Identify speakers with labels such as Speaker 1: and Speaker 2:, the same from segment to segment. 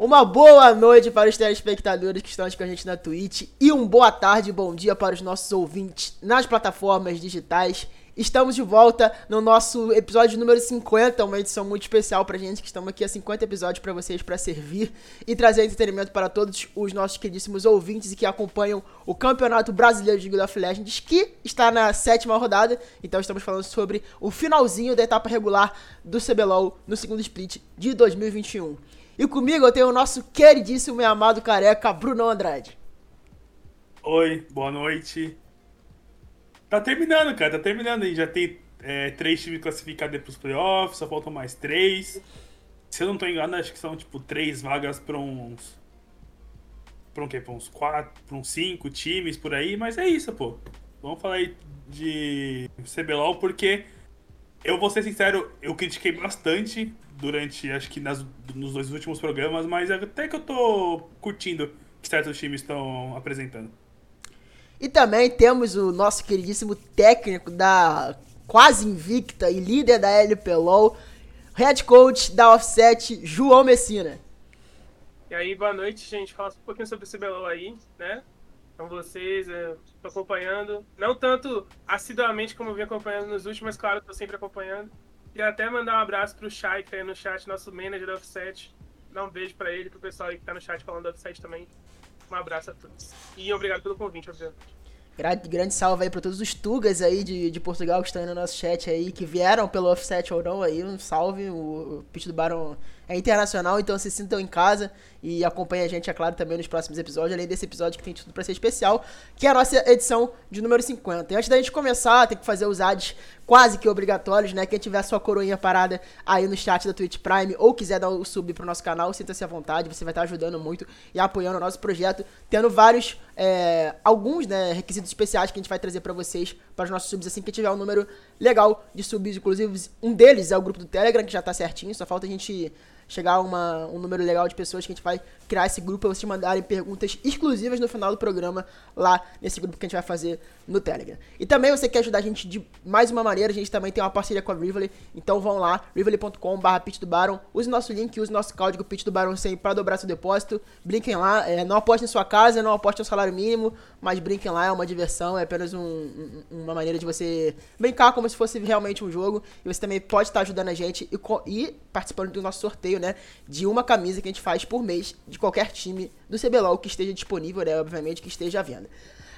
Speaker 1: Uma boa noite para os telespectadores que estão aqui com a gente na Twitch e um boa tarde, bom dia para os nossos ouvintes nas plataformas digitais. Estamos de volta no nosso episódio número 50, uma edição muito especial pra gente, que estamos aqui há 50 episódios para vocês para servir e trazer entretenimento para todos os nossos queridíssimos ouvintes e que acompanham o Campeonato Brasileiro de League of Legends, que está na sétima rodada. Então estamos falando sobre o finalzinho da etapa regular do CBLOL no segundo split de 2021. E comigo eu tenho o nosso queridíssimo e amado careca, Bruno Andrade.
Speaker 2: Oi, boa noite. Tá terminando, cara, tá terminando aí. Já tem é, três times classificados para os playoffs, só faltam mais três. Se eu não tô enganado, acho que são tipo três vagas para uns. Pra um quê? Pra uns quatro, pra uns cinco times por aí, mas é isso, pô. Vamos falar aí de CBLOL porque eu vou ser sincero, eu critiquei bastante durante, acho que nas, nos dois últimos programas, mas até que eu tô curtindo que certos times estão apresentando.
Speaker 1: E também temos o nosso queridíssimo técnico da quase invicta e líder da LPLOL, head coach da Offset, João Messina.
Speaker 3: E aí, boa noite, gente. Fala um pouquinho sobre o CBLOL aí, né? Com vocês, é, tô acompanhando. Não tanto assiduamente como eu vim acompanhando nos últimos, mas claro, tô sempre acompanhando. Queria até mandar um abraço pro Shai, que tá aí no chat, nosso manager da Offset. Dar um beijo pra ele, pro pessoal aí que tá no chat falando da Offset também. Um abraço a todos. E obrigado pelo convite, obviamente.
Speaker 1: Grande, grande salve aí pra todos os Tugas aí de, de Portugal que estão aí no nosso chat aí, que vieram pelo offset ou não aí, um salve. O, o pitch do Baron é internacional, então se sintam em casa e acompanhem a gente, é claro, também nos próximos episódios, além desse episódio que tem tudo pra ser especial, que é a nossa edição de número 50. E antes da gente começar, tem que fazer os ads quase que obrigatórios, né? Quem tiver sua coroinha parada aí no chat da Twitch Prime ou quiser dar o sub pro nosso canal, sinta-se à vontade, você vai estar ajudando muito e apoiando o nosso projeto, tendo vários, é, alguns, né, requisitos especiais que a gente vai trazer para vocês, para os nossos subs, assim que tiver um número legal de subs, inclusive um deles é o grupo do Telegram, que já tá certinho, só falta a gente chegar uma, um número legal de pessoas que a gente vai criar esse grupo para vocês mandarem perguntas exclusivas no final do programa lá nesse grupo que a gente vai fazer no Telegram. E também você quer ajudar a gente de mais uma maneira, a gente também tem uma parceria com a Rivoli, então vão lá, rivoli.com.br pitch use nosso link, use nosso código pitch do Baron 100 para dobrar seu depósito, brinquem lá, é, não aposte em sua casa, não aposte no salário mínimo, mas brinquem lá, é uma diversão, é apenas um, um, uma maneira de você brincar como se fosse realmente um jogo, e você também pode estar ajudando a gente e, e participando do nosso sorteio, né, de uma camisa que a gente faz por mês de qualquer time do CBLOL que esteja disponível, né, obviamente, que esteja à venda.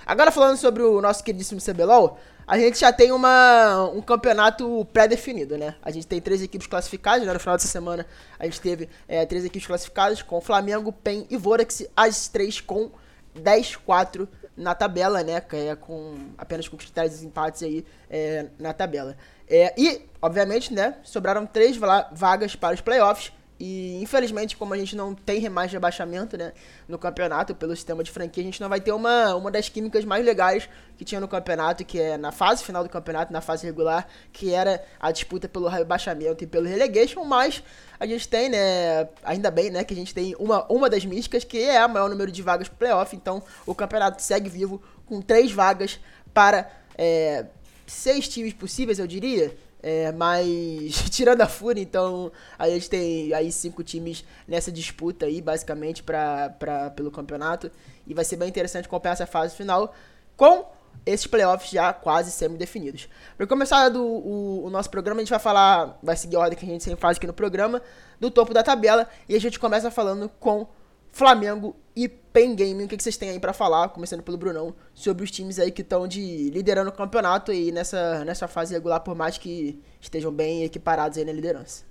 Speaker 1: Agora falando sobre o nosso queridíssimo CBLOL, a gente já tem uma, um campeonato pré-definido, né? A gente tem três equipes classificadas, né? No final dessa semana a gente teve é, três equipes classificadas com Flamengo, PEN e Vorax, as três com 10-4 na tabela, né? É, com, apenas com critérios de empates aí é, na tabela. É, e, obviamente, né? Sobraram três vagas para os playoffs. E infelizmente, como a gente não tem remais de abaixamento né, no campeonato, pelo sistema de franquia, a gente não vai ter uma, uma das químicas mais legais que tinha no campeonato, que é na fase final do campeonato, na fase regular, que era a disputa pelo rebaixamento e pelo relegation, mas a gente tem, né, ainda bem, né, que a gente tem uma, uma das místicas, que é o maior número de vagas pro playoff, então o campeonato segue vivo com três vagas para é, seis times possíveis, eu diria, é, mas tirando a Fúria, então a gente tem aí cinco times nessa disputa aí, basicamente, pra, pra, pelo campeonato. E vai ser bem interessante acompanhar essa fase final com esses playoffs já quase semi-definidos. Para começar do, o, o, nosso programa, a gente vai falar, vai seguir a ordem que a gente sempre faz aqui no programa, do topo da tabela. E a gente começa falando com Flamengo e Pen Gaming. O que, vocês têm aí para falar, começando pelo Brunão, sobre os times aí que estão de liderando o campeonato aí nessa, nessa fase regular, por mais que estejam bem equiparados aí na liderança?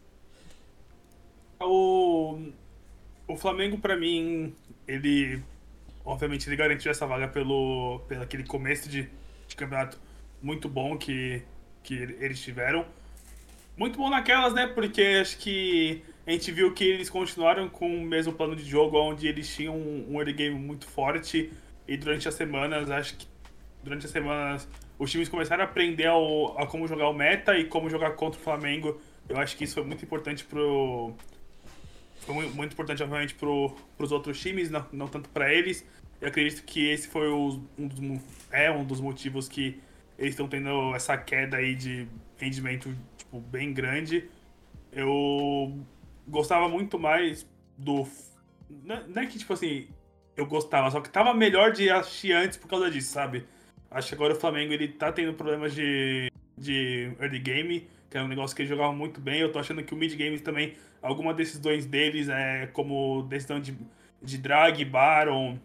Speaker 2: O, o Flamengo, para mim, ele obviamente ele garantiu essa vaga pelo, pelo aquele começo de, de campeonato muito bom que, que eles tiveram. Muito bom naquelas, né? Porque acho que a gente viu que eles continuaram com o mesmo plano de jogo, onde eles tinham um, early game muito forte. E durante as semanas, acho que durante as semanas, os times começaram a aprender ao, a como jogar o meta e como jogar contra o Flamengo. Eu acho que isso foi muito importante pro. Foi muito, importante, obviamente, pro, pros outros times, não, não tanto para eles. Eu acredito que esse foi o, um dos, é um dos motivos que eles estão tendo essa queda aí de rendimento tipo, bem grande. Eu gostava muito mais do, Não, é que, tipo assim, eu gostava, só que tava melhor de assistir antes por causa disso, sabe? Acho que agora o Flamengo ele tá tendo problemas de, de early game, que é um negócio que ele jogava muito bem. Eu tô achando que o mid game também, alguma decisões deles, é como decisão de, de drag, baron,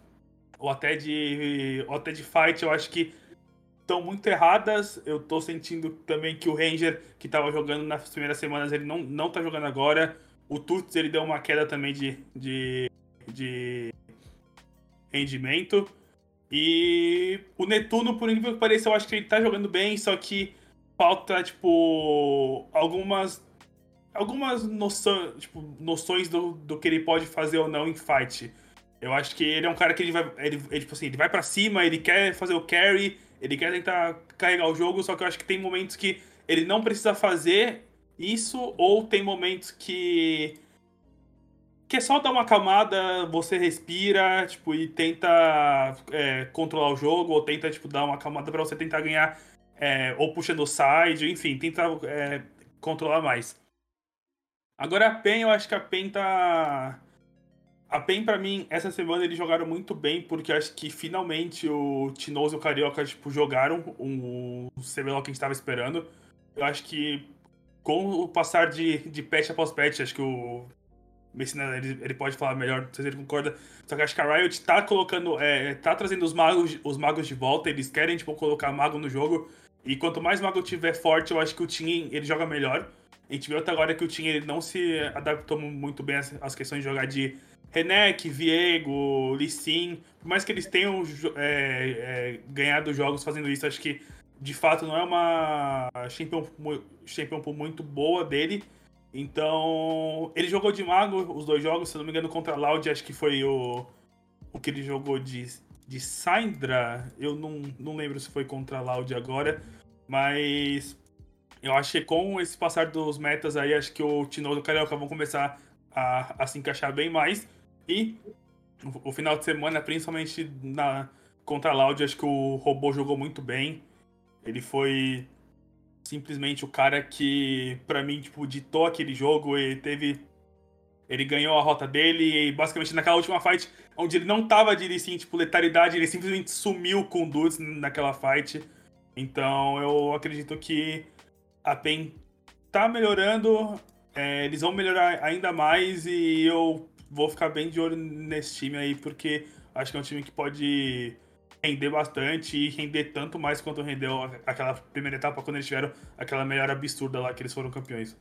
Speaker 2: ou até de, ou até de fight, eu acho que estão muito erradas. Eu tô sentindo também que o Ranger, que tava jogando nas primeiras semanas, ele não, não tá jogando agora. O Tuts, ele deu uma queda também de, de, de rendimento. E o Netuno, por incrível que pareça, eu acho que ele tá jogando bem, só que falta, tipo, algumas algumas noção, tipo, noções do, do que ele pode fazer ou não em fight. Eu acho que ele é um cara que ele vai, ele, ele, tipo assim, ele vai para cima, ele quer fazer o carry, ele quer tentar carregar o jogo, só que eu acho que tem momentos que ele não precisa fazer isso, ou tem momentos que. que é só dar uma camada, você respira, tipo, e tenta é, controlar o jogo, ou tenta, tipo, dar uma camada para você tentar ganhar, é, ou puxando o side, enfim, tenta é, controlar mais. Agora a PEN, eu acho que a PEN tá. A PEN, pra mim, essa semana eles jogaram muito bem, porque acho que finalmente o Tinoso e o Carioca, tipo, jogaram o CBLOL que a gente tava esperando. Eu acho que com o passar de, de patch após patch, acho que o Messina ele, ele pode falar melhor, não sei se ele concorda. Só que acho que a Riot tá colocando, é, tá trazendo os magos, os magos de volta, eles querem, tipo, colocar mago no jogo. E quanto mais mago tiver forte, eu acho que o time ele joga melhor. A gente viu até agora que o time ele não se adaptou muito bem às, às questões de jogar de Renek, Viego, Lee Sin. Por mais que eles tenham é, é, ganhado jogos fazendo isso, acho que de fato não é uma champion, champion muito boa dele. Então, ele jogou de mago os dois jogos, se não me engano, contra a Loud, acho que foi o, o que ele jogou de, de Syndra. Eu não, não lembro se foi contra a Loud agora, mas eu acho que com esse passar dos metas aí, acho que o Tino do Carioca vão começar a, a se encaixar bem mais. E o, o final de semana, principalmente na, contra a Loud, acho que o robô jogou muito bem. Ele foi simplesmente o cara que, para mim, tipo, ditou aquele jogo e teve. Ele ganhou a rota dele e basicamente naquela última fight, onde ele não tava de assim, tipo, letalidade, ele simplesmente sumiu com o Dudes naquela fight. Então eu acredito que a PEN tá melhorando, é, eles vão melhorar ainda mais e eu vou ficar bem de olho nesse time aí, porque acho que é um time que pode render bastante e render tanto mais quanto rendeu aquela primeira etapa quando eles tiveram aquela melhor absurda lá que eles foram campeões.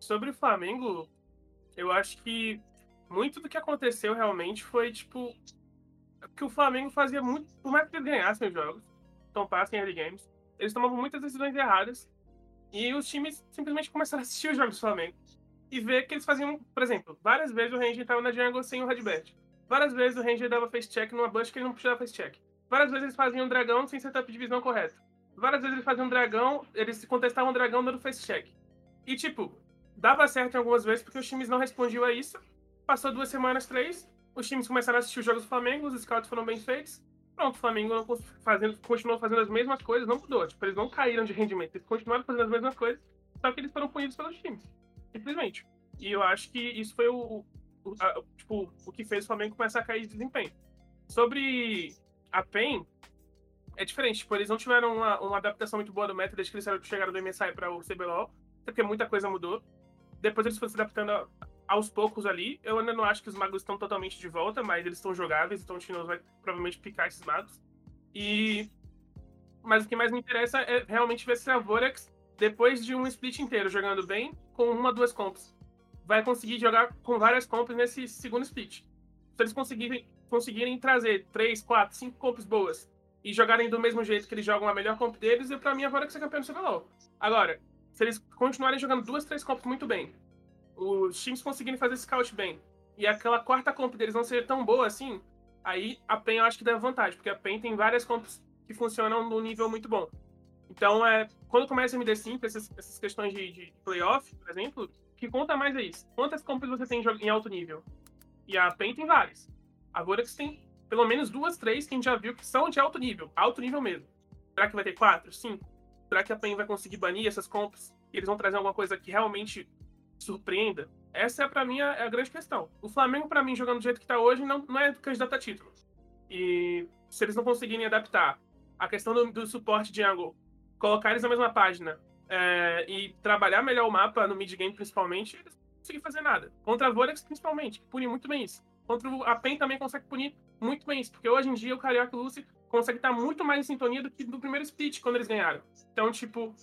Speaker 3: Sobre o Flamengo, eu acho que muito do que aconteceu realmente foi, tipo, que o Flamengo fazia muito, por mais que eles ganhassem os jogos, tompassem early games, eles tomavam muitas decisões erradas e os times simplesmente começaram a assistir os jogos do Flamengo e ver que eles faziam, por exemplo, várias vezes o Ranger estava na jungle sem o Redbert. Várias vezes o Ranger dava face check numa bush que ele não precisava face check. Várias vezes eles faziam um dragão sem setup de visão correto. Várias vezes eles faziam um dragão, eles contestavam um dragão dando face check. E tipo, dava certo em algumas vezes porque os times não respondiam a isso. Passou duas semanas, três, os times começaram a assistir os jogos do Flamengo, os scouts foram bem feitos. Pronto, o Flamengo não fazendo, continuou fazendo as mesmas coisas, não mudou. Tipo, eles não caíram de rendimento, eles continuaram fazendo as mesmas coisas, só que eles foram punidos pelos times. Simplesmente. E eu acho que isso foi o, a, tipo, o que fez o Flamengo começar a cair de desempenho. Sobre a PEN, é diferente. Tipo, eles não tiveram uma, uma adaptação muito boa do método desde que eles chegaram do MSI para o CBLOL, porque muita coisa mudou. Depois eles foram se adaptando aos poucos ali. Eu ainda não acho que os magos estão totalmente de volta, mas eles estão jogáveis, então o Tinoz vai provavelmente picar esses magos. E... Mas o que mais me interessa é realmente ver se a Vorax, depois de um split inteiro jogando bem, com uma, duas comps, vai conseguir jogar com várias comps nesse segundo split. Se eles conseguirem, conseguirem trazer três, quatro, cinco comps boas e jogarem do mesmo jeito que eles jogam a melhor comp deles, e pra mim agora que ser campeão do CBLOL. Agora, se eles continuarem jogando duas, três comps muito bem, os times conseguirem fazer scout bem, e aquela quarta comp deles não ser tão boa assim, aí a PEN eu acho que dá vantagem, porque a PEN tem várias comps que funcionam num nível muito bom. Então, é, quando começa a MD5, essas, essas questões de, de playoff, por exemplo, que conta mais é isso. Quantas comps você tem em alto nível? E a PEN tem várias. A Vorax tem pelo menos duas, três que a gente já viu que são de alto nível. Alto nível mesmo. Será que vai ter quatro, cinco? Será que a PEN vai conseguir banir essas comps? E eles vão trazer alguma coisa que realmente surpreenda? Essa é, pra mim, a, a grande questão. O Flamengo, pra mim, jogando do jeito que tá hoje, não, não é candidato a título. E se eles não conseguirem adaptar a questão do, do suporte de ângulo, colocar eles na mesma página é, e trabalhar melhor o mapa no mid-game, principalmente, eles não conseguem fazer nada. Contra a Vorax, principalmente, que pune muito bem isso. Contra a PEN também consegue punir muito bem isso, porque hoje em dia o Carioca e o Lucy consegue estar muito mais em sintonia do que no primeiro split, quando eles ganharam. Então, tipo,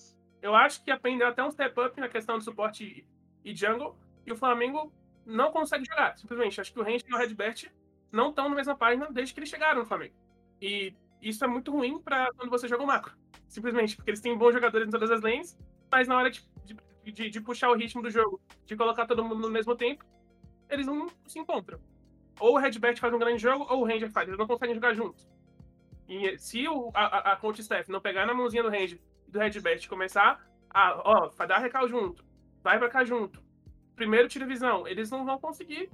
Speaker 3: eu acho que a PEN deu até um step up na questão do suporte e jungle, e o Flamengo não consegue jogar, simplesmente. Acho que o Range e o Redbert não estão na mesma página desde que eles chegaram no Flamengo. E isso é muito ruim para quando você joga o macro. Simplesmente, porque eles têm bons jogadores em todas as lanes, mas na hora de, de, de puxar o ritmo do jogo, de colocar todo mundo no mesmo tempo, eles não se encontram. Ou o Redbert faz um grande jogo, ou o Ranger faz. Eles não conseguem jogar juntos. E se o, a, a coach staff não pegar na mãozinha do Ranger e do Redbert começar a, ó, dar recal junto, vai pra cá junto, primeiro tira visão, eles não vão conseguir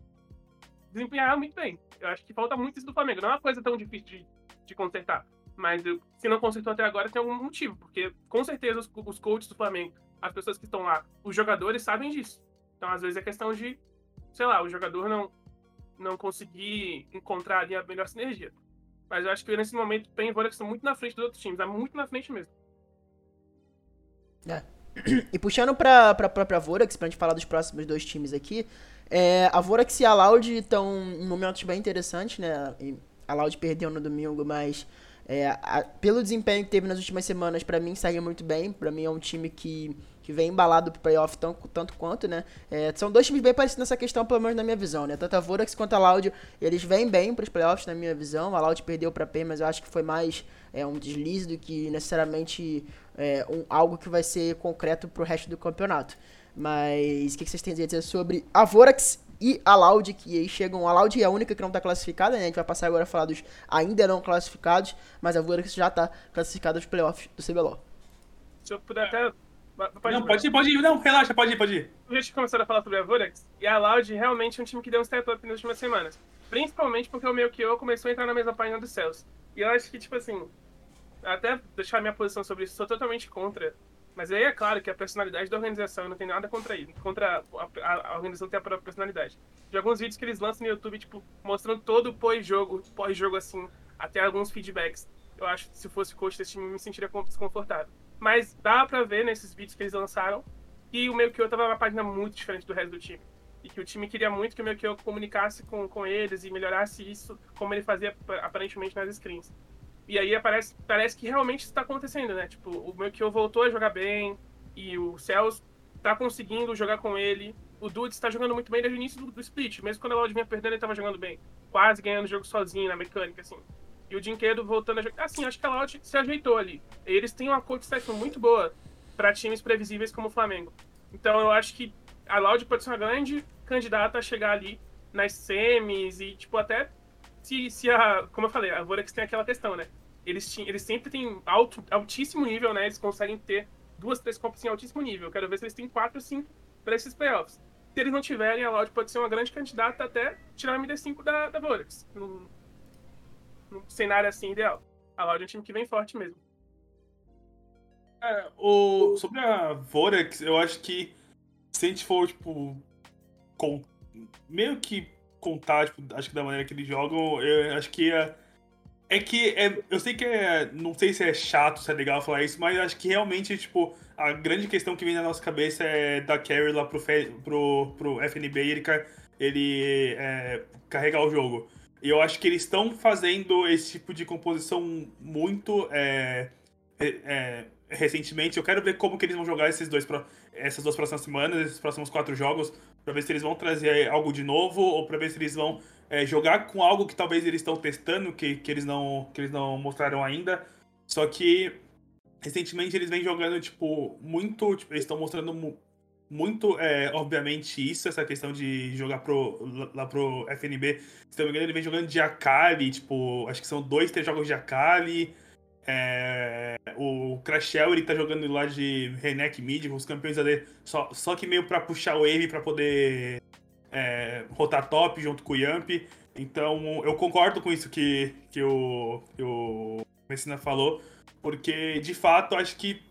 Speaker 3: desempenhar muito bem. Eu acho que falta muito isso do Flamengo. Não é uma coisa tão difícil de, de consertar. Mas eu, se não consertou até agora, tem algum motivo. Porque com certeza os, os coaches do Flamengo, as pessoas que estão lá, os jogadores sabem disso. Então, às vezes, é questão de, sei lá, o jogador não, não conseguir encontrar ali a melhor sinergia. Mas eu acho que nesse momento, PEN e Vorax estão muito na frente dos outros times. É muito na frente mesmo.
Speaker 1: É. E puxando pra, pra própria Vorax, pra gente falar dos próximos dois times aqui, é, a Vorax e a Loud estão em momentos bem interessantes, né? A Loud perdeu no domingo, mas é, a, pelo desempenho que teve nas últimas semanas, para mim segue muito bem. Para mim é um time que, que vem embalado pro playoff tão, tanto quanto, né? É, são dois times bem parecidos nessa questão, pelo menos na minha visão, né? Tanto a Vorax quanto a Loud, eles vêm bem pros playoffs, na minha visão. A Loud perdeu pra P, mas eu acho que foi mais é, um deslize do que necessariamente é, um, algo que vai ser concreto pro resto do campeonato. Mas o que, que, vocês têm a dizer sobre a Vorax e a Loud, que aí chegam. A Loud é a única que não está classificada, né? A gente vai passar agora a falar dos ainda não classificados, mas a Vorax já está classificada nos playoffs do CBLOL.
Speaker 3: Se eu puder até.
Speaker 2: Pode não, ir, pode ir, pode ir. Não, relaxa, pode ir, pode ir.
Speaker 3: A gente começou a falar sobre a Vorax, e a Loud realmente é um time que deu um step up nas últimas semanas. Principalmente porque o meu que eu começou a entrar na mesma página dos céus. E eu acho que, tipo assim, até deixar minha posição sobre isso, sou totalmente contra mas aí é claro que a personalidade da organização, eu não tenho nada contra isso, contra a, a, a, organização ter a própria personalidade. De alguns vídeos que eles lançam no YouTube, tipo, mostrando todo o pós-jogo, pós-jogo assim, até alguns feedbacks. Eu acho que se fosse coach desse time, me sentiria desconfortável. Mas dá pra ver nesses vídeos que eles lançaram que o eu tava numa página muito diferente do resto do time. E que o time queria muito que o eu comunicasse com, com eles e melhorasse isso, como ele fazia aparentemente nas screens. E aí aparece, parece que realmente está acontecendo, né? Tipo, o Melchior voltou a jogar bem e o Celso tá conseguindo jogar com ele. O Dudes está jogando muito bem desde o início do, do split. Mesmo quando a Loud vinha perdendo, ele estava jogando bem. Quase ganhando o jogo sozinho na mecânica, assim. E o Dinquedo voltando a jogar. Assim, acho que a Loud se ajeitou ali. Eles têm uma coach staff muito boa para times previsíveis como o Flamengo. Então eu acho que a Loud pode ser uma grande candidata a chegar ali nas semis e, tipo, até se, se a. Como eu falei, a Vorax tem aquela questão, né? eles, eles sempre têm alto, altíssimo nível, né? Eles conseguem ter duas, três copas em altíssimo nível. Quero ver se eles têm quatro, cinco para esses playoffs. Se eles não tiverem, a Loud pode ser uma grande candidata até tirar a MD5 da, da Vorax. Num, num cenário assim ideal. A Loud é um time que vem forte mesmo.
Speaker 2: É, o, sobre a Vorax, eu acho que se a gente for, tipo, com, meio que contar, tipo, acho que da maneira que eles jogam, eu acho que a é que é, eu sei que é. Não sei se é chato, se é legal falar isso, mas acho que realmente, tipo, a grande questão que vem na nossa cabeça é da Carry lá pro, pro, pro FNB ele, ele é, carregar o jogo. E eu acho que eles estão fazendo esse tipo de composição muito é, é, é, recentemente. Eu quero ver como que eles vão jogar esses dois, essas duas próximas semanas, esses próximos quatro jogos, para ver se eles vão trazer algo de novo ou para ver se eles vão é, jogar com algo que talvez eles estão testando, que, que, eles não, que eles não mostraram ainda. Só que recentemente eles vêm jogando, tipo, muito. Tipo, eles estão mostrando muito, é, obviamente, isso, essa questão de jogar pro, lá pro FNB. Se não me engano, ele vem jogando de Akali, tipo, acho que são dois, três jogos de Akali. É, o Crashel ele tá jogando lá de Renek Mid, com os campeões ali, só, só que meio pra puxar o wave pra poder é, rotar top junto com o Yamp. Então eu concordo com isso que, que, o, que o Messina falou, porque de fato acho que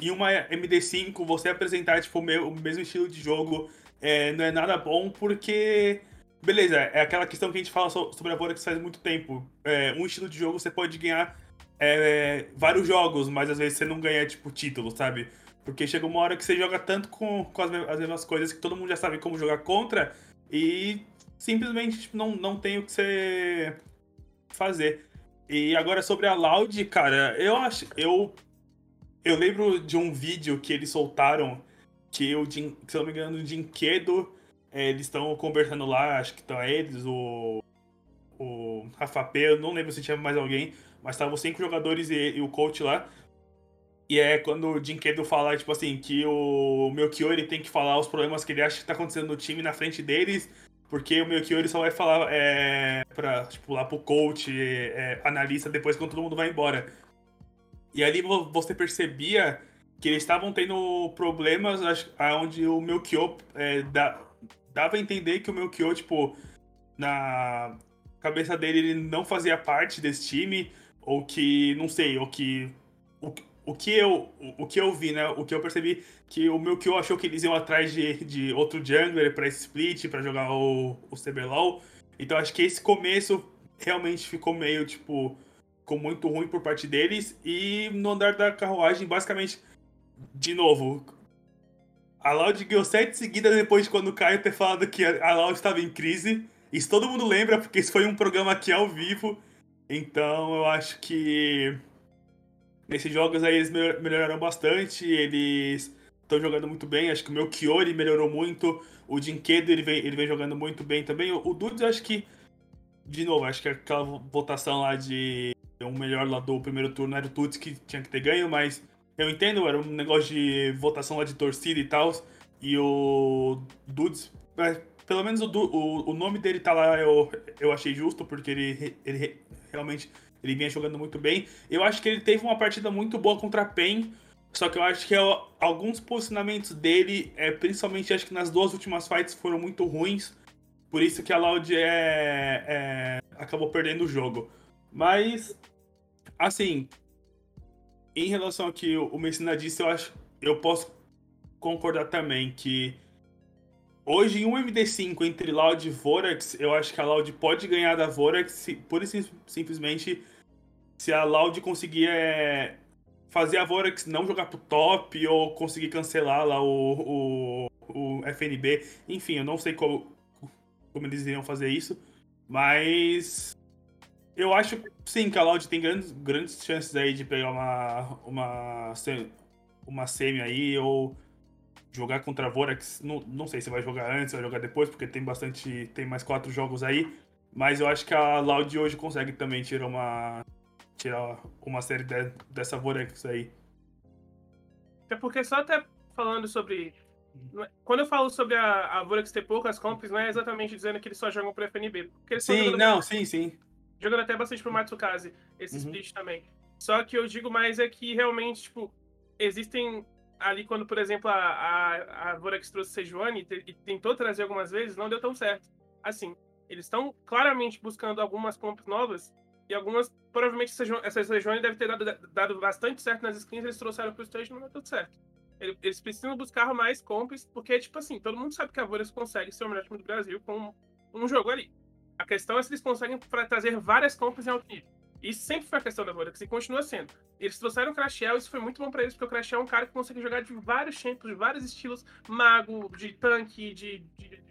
Speaker 2: em uma MD5 você apresentar tipo, o mesmo estilo de jogo é, não é nada bom porque. Beleza, é aquela questão que a gente fala sobre a Vorax faz muito tempo. É, um estilo de jogo você pode ganhar é, vários jogos, mas às vezes você não ganha, tipo, título, sabe? Porque chega uma hora que você joga tanto com, com as, as mesmas coisas que todo mundo já sabe como jogar contra e simplesmente tipo, não, não tem o que você fazer. E agora sobre a Loud, cara, eu acho. Eu, eu lembro de um vídeo que eles soltaram que o se eu não me engano, o Dinquedo, é, eles estão conversando lá, acho que estão eles, o. O Rafa P, eu não lembro se tinha mais alguém, mas estavam cinco jogadores e, e, o coach lá. E é quando o Dinquedo fala, tipo assim, que o Melchior ele tem que falar os problemas que ele acha que tá acontecendo no time na frente deles, porque o Melchior ele só vai falar é, pra, tipo, lá pro coach, é, analista, depois quando todo mundo vai embora. E ali você percebia que eles estavam tendo problemas onde o Melchior é, dá, dava a entender que o Melchior, tipo, na cabeça dele ele não fazia parte desse time, ou que, não sei, ou que. O, o que eu, o, o que eu vi, né? O que eu percebi que o Melchior achou que eles iam atrás de, de outro jungler pra split, para jogar o, o CBLOL. Então acho que esse começo realmente ficou meio, tipo, ficou muito ruim por parte deles. E no andar da carruagem, basicamente, de novo, a Loud ganhou sete seguidas depois de quando o Caio ter falado que a Loud estava em crise. Isso todo mundo lembra, porque isso foi um programa aqui ao vivo. Então eu acho que nesses jogos aí eles melhoraram bastante. Eles estão jogando muito bem. Acho que o meu Kiori melhorou muito. O Dinquedo ele vem, ele vem jogando muito bem também. O, o Dudes, acho que. De novo, acho que aquela votação lá de um melhor lá do primeiro turno era o Tuts que tinha que ter ganho, mas eu entendo, era um negócio de votação lá de torcida e tal. E o Dudes, pelo menos o, o, o, nome dele tá lá, eu, eu achei justo, porque ele, ele realmente ele vinha jogando muito bem. Eu acho que ele teve uma partida muito boa contra a PEN, só que eu acho que alguns posicionamentos dele, é, principalmente acho que nas duas últimas fights, foram muito ruins. Por isso que a Loud é, é, acabou perdendo o jogo. Mas, assim, em relação ao que o Messina disse, eu acho eu posso concordar também que hoje em um MD5 entre Loud e Vorax, eu acho que a Loud pode ganhar da Vorax por simplesmente se a Loud conseguir é, fazer a Vorax não jogar pro top ou conseguir cancelar lá o, o, o FNB. Enfim, eu não sei como, como eles iriam fazer isso, mas eu acho sim que a Loud tem grandes, grandes chances aí de pegar uma, uma, uma semi aí ou jogar contra a Vorax. Não, não sei se vai jogar antes, vai jogar depois, porque tem bastante. tem mais quatro jogos aí. Mas eu acho que a Loud hoje consegue também tirar uma. tirar uma série de, dessa Vorax aí.
Speaker 3: É porque só até falando sobre. Quando eu falo sobre a, a Vorax ter poucas comps, não é exatamente dizendo que eles só jogam pro FNB. Porque eles
Speaker 2: sim, não, sim, sim
Speaker 3: jogando até bastante pro Matsukaze, esse uhum. split também. Só que eu digo mais é que realmente, tipo, existem ali quando, por exemplo, a, a, a Vorax trouxe Sejuani e, tentou trazer algumas vezes, não deu tão certo. Assim, eles estão claramente buscando algumas comps novas e algumas, provavelmente, essa Sejuani deve ter dado, dado bastante certo nas skins, eles trouxeram pro stage e não deu tudo certo. Eles precisam buscar mais comps, porque, tipo assim, todo mundo sabe que a Vorax consegue ser o melhor time do Brasil com um jogo ali. A questão é se eles conseguem trazer várias compras em alto nível. Isso sempre foi a questão da Vorax e continua sendo. Eles trouxeram o Crashel, isso foi muito bom para eles, porque o Crashel é um cara que consegue jogar de vários tempos, de vários estilos, mago, de tanque, de. de, de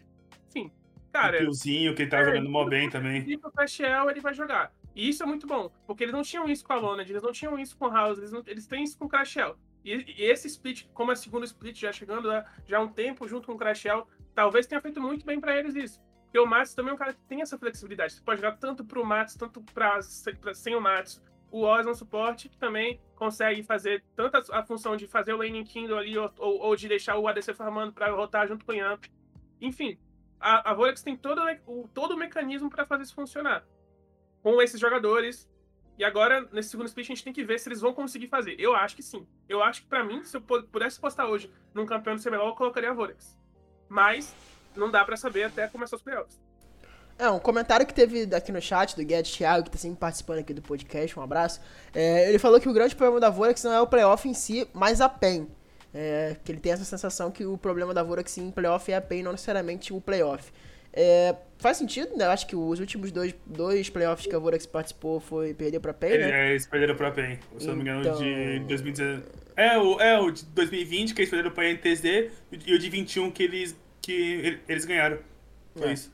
Speaker 3: enfim. Cara.
Speaker 2: O Piozinho, que ele tá é, jogando mó bem também.
Speaker 3: O Crashel ele vai jogar. E isso é muito bom, porque eles não tinham isso com a Lona, eles não tinham isso com o House, eles, não, eles têm isso com o Crashel. E, e, esse split, como é segundo split já chegando já há um tempo junto com o Crashel, talvez tenha feito muito bem para eles isso. Porque o Matos também é um cara que tem essa flexibilidade. Você pode jogar tanto pro Matos, tanto pra, pra sem o Matos. O Oz é um suporte que também consegue fazer tanto a, a função de fazer o laning Kindle ali, ou, ou, ou, de deixar o ADC farmando para rotar junto com o Yamp. Enfim, a, a tem todo o, todo o mecanismo para fazer isso funcionar. Com esses jogadores. E agora, nesse segundo split, a gente tem que ver se eles vão conseguir fazer. Eu acho que sim. Eu acho que, para mim, se eu pudesse postar hoje num campeão do CBLOL, eu colocaria a Volex. Mas não dá para saber até começar os playoffs.
Speaker 1: É, um comentário que teve aqui no chat do Guedes Thiago, que tá sempre participando aqui do podcast, um abraço. É, ele falou que o grande problema da Vorax não é o playoff em si, mas a PEN. É, que ele tem essa sensação que o problema da Vorax em playoff é a PEN, não necessariamente o playoff. É, faz sentido, né? Eu acho que os últimos dois, dois playoffs que a Vorax participou foi perder pra PEN, né?
Speaker 2: É, eles perderam pra PEN, se não me engano, então... de 2019. É o, é, o de 2020, que eles perderam pra NTSD, e o de 21 que eles, que eles ganharam. Foi é. isso.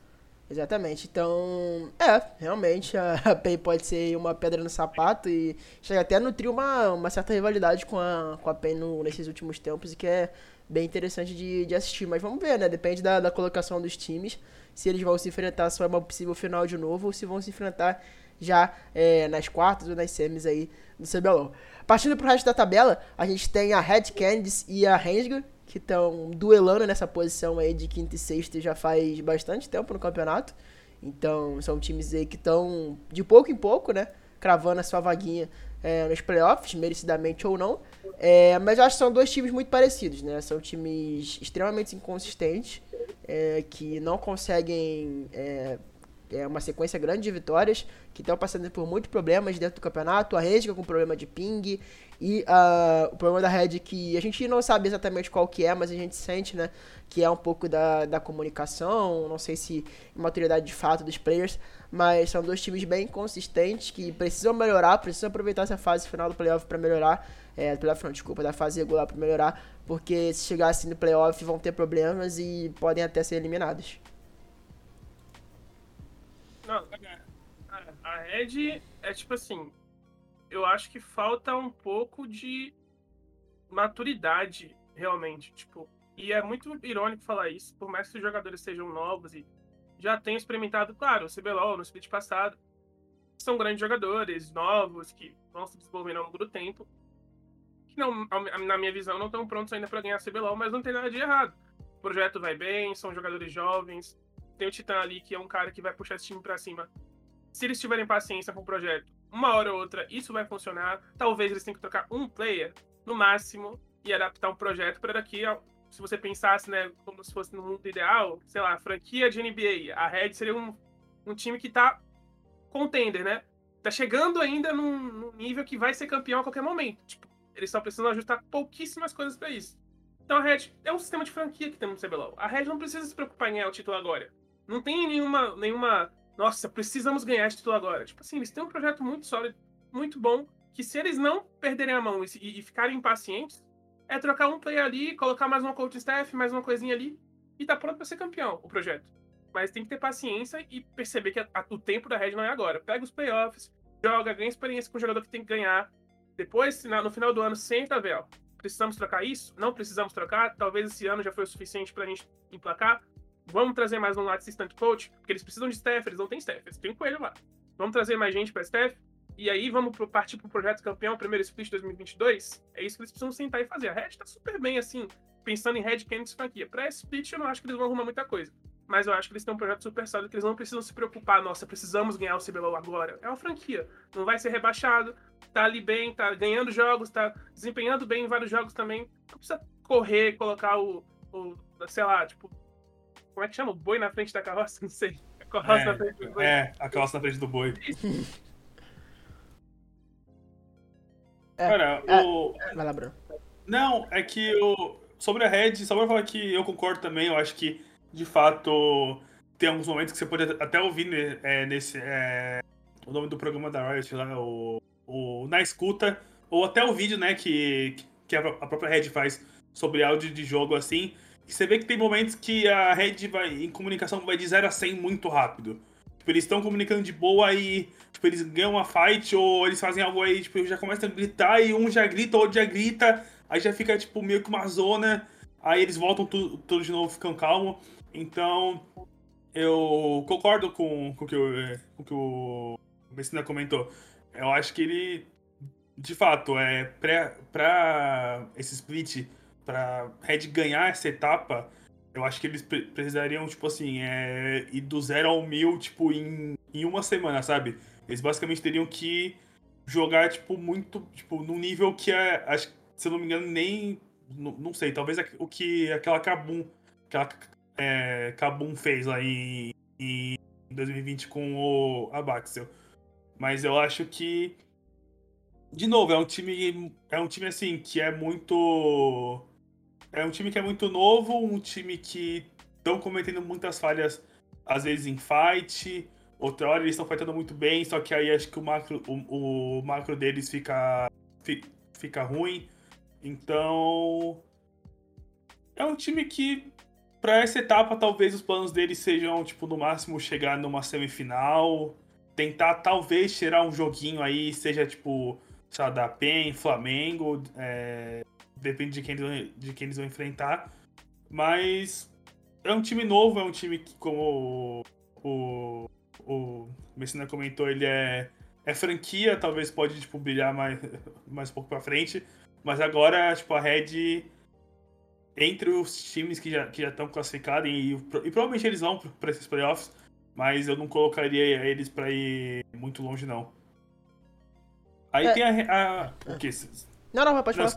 Speaker 1: Exatamente. Então, é, realmente a PEN pode ser uma pedra no sapato e chega até a nutrir uma, uma certa rivalidade com a, com a PEN no, nesses últimos tempos e que é bem interessante de, de assistir. Mas vamos ver, né? Depende da, da colocação dos times, se eles vão se enfrentar só é uma possível final de novo ou se vão se enfrentar já é, nas quartas ou nas semis aí do CBLOL. Partindo pro resto da tabela, a gente tem a Red Candice e a Rensga, que estão duelando nessa posição aí de quinta e sexta já faz bastante tempo no campeonato. Então, são times aí que estão de pouco em pouco, né? Cravando a sua vaguinha é, nos playoffs, merecidamente ou não. É, mas eu acho que são dois times muito parecidos, né? São times extremamente inconsistentes, é, que não conseguem é, uma sequência grande de vitórias, que estão passando por muitos problemas dentro do campeonato. A Rensga com problema de ping, e uh, o problema da Red que a gente não sabe exatamente qual que é, mas a gente sente, né, que é um pouco da, da comunicação, não sei se maturidade de fato dos players, mas são dois times bem consistentes que precisam melhorar, precisam aproveitar essa fase final do playoff para melhorar, é, playoff não, desculpa, da fase regular para melhorar, porque se chegar assim no playoff vão ter problemas e podem até ser eliminados.
Speaker 3: Não, a, Red é tipo assim, eu acho que falta um pouco de maturidade, realmente. Tipo, e é muito irônico falar isso, por mais que os jogadores sejam novos e já tenham experimentado, claro, o CBLOL no split passado. São grandes jogadores, novos, que vão se desenvolvendo ao longo do tempo. Que, não, na minha visão, não estão prontos ainda para ganhar CBLOL, mas não tem nada de errado. O projeto vai bem, são jogadores jovens. Tem o Titã ali, que é um cara que vai puxar esse time para cima. Se eles tiverem paciência com o projeto, uma hora ou outra isso vai funcionar. Talvez eles tenham que trocar um player, no máximo, e adaptar um projeto para daqui a, se você pensasse, né, como se fosse no mundo ideal, sei lá, franquia de NBA, a Red seria um, um time que tá contender, né? Tá chegando ainda num, num, nível que vai ser campeão a qualquer momento. Tipo, eles só precisam ajustar pouquíssimas coisas para isso. Então a Red é um sistema de franquia que temos no CBLOL. A Red não precisa se preocupar em ganhar o título agora. Não tem nenhuma, nenhuma nossa, precisamos ganhar esse título agora. Tipo assim, eles têm um projeto muito sólido, muito bom, que se eles não perderem a mão e, e ficarem impacientes, é trocar um player ali, colocar mais uma coaching staff, mais uma coisinha ali, e tá pronto para ser campeão, o projeto. Mas tem que ter paciência e perceber que a, a, o tempo da Red não é agora. Pega os playoffs, joga, ganha experiência com o jogador que tem que ganhar. Depois, no final do ano, senta, velho. Precisamos trocar isso? Não precisamos trocar. Talvez esse ano já foi o suficiente pra gente emplacar. Vamos trazer mais um assistant coach, porque eles precisam de staff, eles não têm staff, eles têm um coelho lá. Vamos trazer mais gente para staff, e aí vamos partir pro projeto campeão, primeiro split 2022. É isso que eles precisam sentar e fazer. A Red tá super bem, assim, pensando em Red Candidates franquia. Pra split, eu não acho que eles vão arrumar muita coisa. Mas eu acho que eles têm um projeto super sólido que eles não precisam se preocupar. Nossa, precisamos ganhar o CBLOL agora. É uma franquia. Não vai ser rebaixado. Tá ali bem, tá ganhando jogos, tá desempenhando bem em vários jogos também. Não precisa correr, colocar o, o sei lá, tipo, como é que chama? O boi na frente da carroça? Não sei. A carroça
Speaker 2: é, na frente do boi. É, a carroça na frente do boi.
Speaker 1: É, Cara, é, o. Vai lá, Bruno.
Speaker 2: Não, é que o. Sobre a Red, só pra falar que eu concordo também, eu acho que, de fato, tem alguns momentos que você pode até ouvir é, nesse. É, o nome do programa da Riot lá, o, o. Na escuta, ou até o vídeo, né, que, que a própria Red faz sobre áudio de jogo assim. Você vê que tem momentos que a rede vai, em comunicação vai de 0 a 100 muito rápido. Tipo, eles estão comunicando de boa e tipo, eles ganham uma fight ou eles fazem algo aí, tipo, já começam a gritar e um já grita, outro já grita, aí já fica, tipo, meio que uma zona, aí eles voltam tudo, tudo de novo, ficam calmo. Então, eu concordo com, com, que o, com o que o Messina comentou. Eu acho que ele, de fato, é pra, pra esse split pra Red ganhar essa etapa, eu acho que eles precisariam, tipo assim, é, ir do zero ao mil, tipo, em, em uma semana, sabe? Eles basicamente teriam que jogar, tipo, muito, tipo, num nível que é, acho, se eu não me engano, nem, não, não sei, talvez o que aquela Kabum, aquela é, Kabum fez lá em, em 2020 com o Abaxel. Mas eu acho que, de novo, é um time, é um time, assim, que é muito é um time que é muito novo, um time que estão cometendo muitas falhas, às vezes em fight, outra hora eles estão fightando muito bem, só que aí acho que o macro, o, o macro deles fica, fica ruim. Então. É um time que, para essa etapa, talvez os planos deles sejam, tipo, no máximo chegar numa semifinal, tentar talvez tirar um joguinho aí, seja tipo, sei lá, da PEN, Flamengo, é, depende de quem, de quem eles vão enfrentar. Mas é um time novo, é um time que, como o, o, o Messina comentou, ele é, é franquia, talvez pode tipo, brilhar mais, mais um pouco pra frente. Mas agora, tipo, a Red, entre os times que já, que já estão classificados, e, e provavelmente eles vão para esses playoffs, mas eu não colocaria eles para ir muito longe, não. Aí é. tem a, a. O que?
Speaker 1: Não, não, pode falar.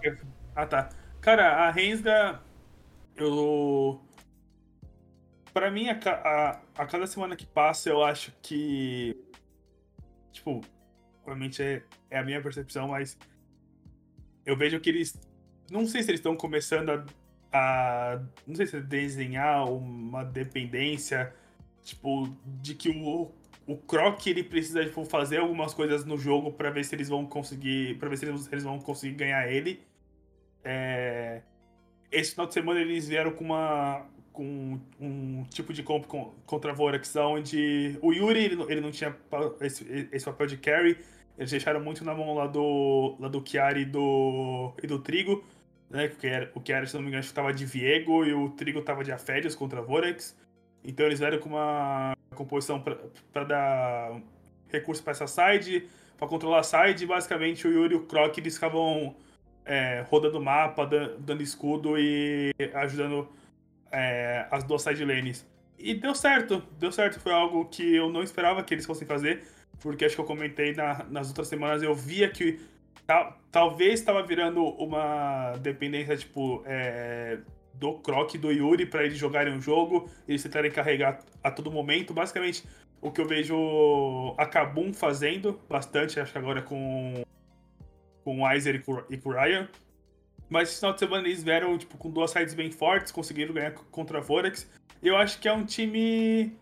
Speaker 2: Ah, tá. Cara, a Rensga, eu. Pra mim, a, a, a cada semana que passa, eu acho que. Tipo, obviamente é, é a minha percepção, mas. Eu vejo que eles. Não sei se eles estão começando a, a. Não sei se é desenhar uma dependência. Tipo, de que o, o Croc ele precisa tipo, fazer algumas coisas no jogo para ver se eles vão conseguir. para ver se eles, eles vão conseguir ganhar ele. É... Esse final de semana eles vieram com uma com um tipo de comp contra Vorax, onde o Yuri ele, ele não tinha esse, esse, papel de carry, eles deixaram muito na mão lá do, lá do Chiari e do, e do Trigo, né? Porque era, o Chiari, se não me engano, estava de Viego e o Trigo estava de Aférios contra Vorax. Então eles vieram com uma composição para dar recurso para essa side, para controlar a side, e basicamente o Yuri e o Croc eles ficavam é, rodando o mapa, dando escudo e ajudando é, as duas side lanes. E deu certo, deu certo. Foi algo que eu não esperava que eles fossem fazer, porque acho que eu comentei na, nas outras semanas, eu via que ta, talvez estava virando uma dependência, tipo, é, do Croc do Yuri para eles jogarem um jogo, eles tentarem carregar a todo momento. Basicamente, o que eu vejo a Kabum fazendo bastante, acho que agora com com o Weiser e com o Ryan. Mas esse final de semana eles vieram tipo, com duas sides bem fortes, conseguiram ganhar contra a Vorax. Eu acho que é um time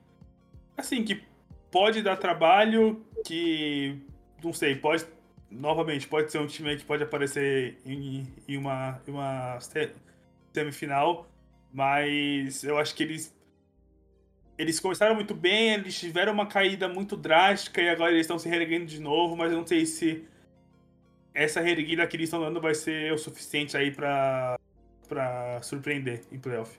Speaker 2: assim que pode dar trabalho, que não sei, pode novamente pode ser um time que pode aparecer em, em uma, em uma semifinal, mas eu acho que eles eles começaram muito bem, eles tiveram uma caída muito drástica e agora eles estão se reerguendo de novo, mas eu não sei se essa reerguida que eles estão dando vai ser o suficiente aí pra, pra surpreender em playoff.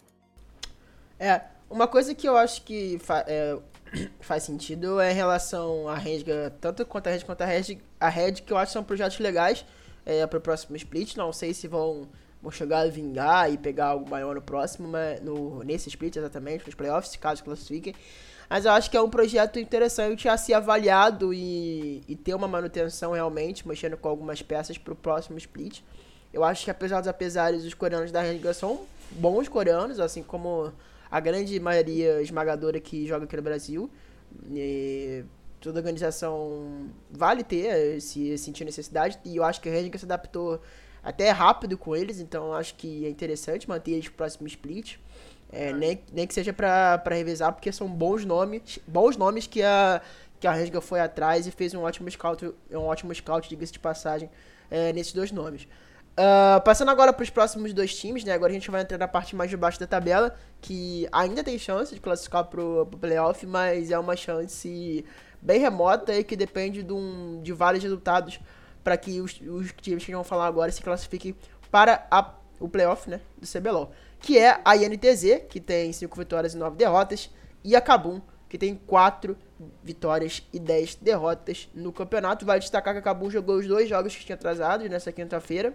Speaker 1: É, uma coisa que eu acho que fa é, faz sentido é em relação à Resga, tanto quanto a Red quanto a Red, a Red, que eu acho que são projetos legais é, para o próximo split. Não sei se vão, vão chegar a vingar e pegar algo maior no próximo, mas no, nesse split exatamente, nos playoffs, caso classifiquem. Mas eu acho que é um projeto interessante a ser avaliado e, e ter uma manutenção realmente, mexendo com algumas peças para o próximo split. Eu acho que apesar dos apesares, os coreanos da Renga são bons coreanos, assim como a grande maioria esmagadora que joga aqui no Brasil. E toda organização vale ter, se sentir necessidade, e eu acho que a Renga se adaptou até rápido com eles, então acho que é interessante manter eles pro próximo split. É, nem, nem que seja pra revisar, porque são bons nomes, bons nomes que a, que a Resga foi atrás e fez um ótimo scout, um ótimo scout, diga-se de passagem, é, nesses dois nomes. Uh, passando agora para os próximos dois times, né? Agora a gente vai entrar na parte mais de baixo da tabela, que ainda tem chance de classificar pro, pro playoff, mas é uma chance bem remota e que depende de, um, de vários resultados para que os, os times que vão falar agora se classifiquem para a, o playoff, né? Do CBLOL que é a INTZ, que tem 5 vitórias e 9 derrotas, e a Kabum, que tem 4 vitórias e 10 derrotas no campeonato. Vale destacar que a Kabum jogou os dois jogos que tinha atrasados nessa quinta-feira,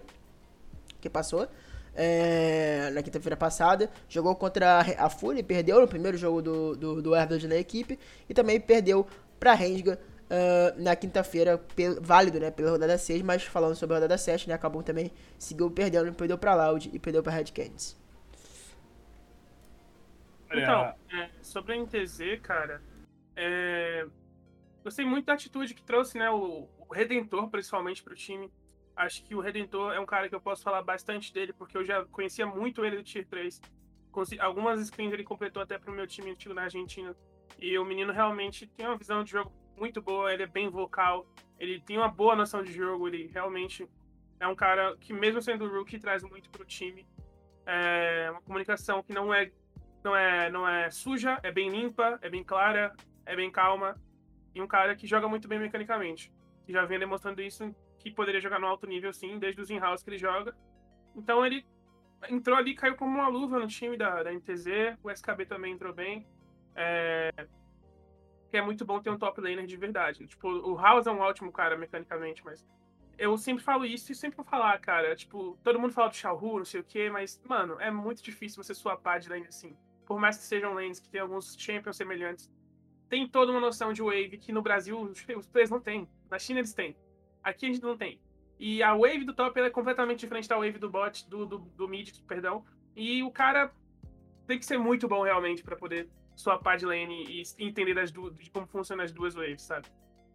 Speaker 1: que passou. É, na quinta-feira passada, jogou contra a Fúria, perdeu no primeiro jogo do, do, do na equipe, e também perdeu para a Rensga uh, na quinta-feira, válido, né, pela rodada 6, mas falando sobre a rodada 7, né, acabou também, seguiu perdendo, perdeu para Loud e perdeu para Red Canids.
Speaker 3: Então, é, sobre a NTZ, cara, é, gostei muito da atitude que trouxe, né, o, o Redentor, principalmente, para o time. Acho que o Redentor é um cara que eu posso falar bastante dele, porque eu já conhecia muito ele do Tier 3. Algumas screens ele completou até pro meu time antigo na Argentina. E o menino realmente tem uma visão de jogo muito boa, ele é bem vocal, ele tem uma boa noção de jogo, ele realmente é um cara que, mesmo sendo rookie, traz muito pro time. É uma comunicação que não é, não é, não é suja, é bem limpa, é bem clara, é bem calma. E um cara que joga muito bem mecanicamente. Que já vem demonstrando isso, que poderia jogar no alto nível, sim, desde os in-house que ele joga. Então ele entrou ali, caiu como uma luva no time da, da NTZ. O SKB também entrou bem. É, que é muito bom ter um top laner de verdade. Tipo, o House é um ótimo cara mecanicamente, mas eu sempre falo isso e sempre vou falar, cara. Tipo, todo mundo fala do Xiaohu, não sei o quê, mas, mano, é muito difícil você swapar de lane assim. Por mais que sejam lanes que tem alguns champions semelhantes, tem toda uma noção de wave que no Brasil os players não têm. Na China eles têm. Aqui a gente não tem. E a wave do top é completamente diferente da wave do bot, do, do, do mid, perdão. E o cara tem que ser muito bom realmente para poder swapar de lane e entender das de como funcionam as duas waves, sabe?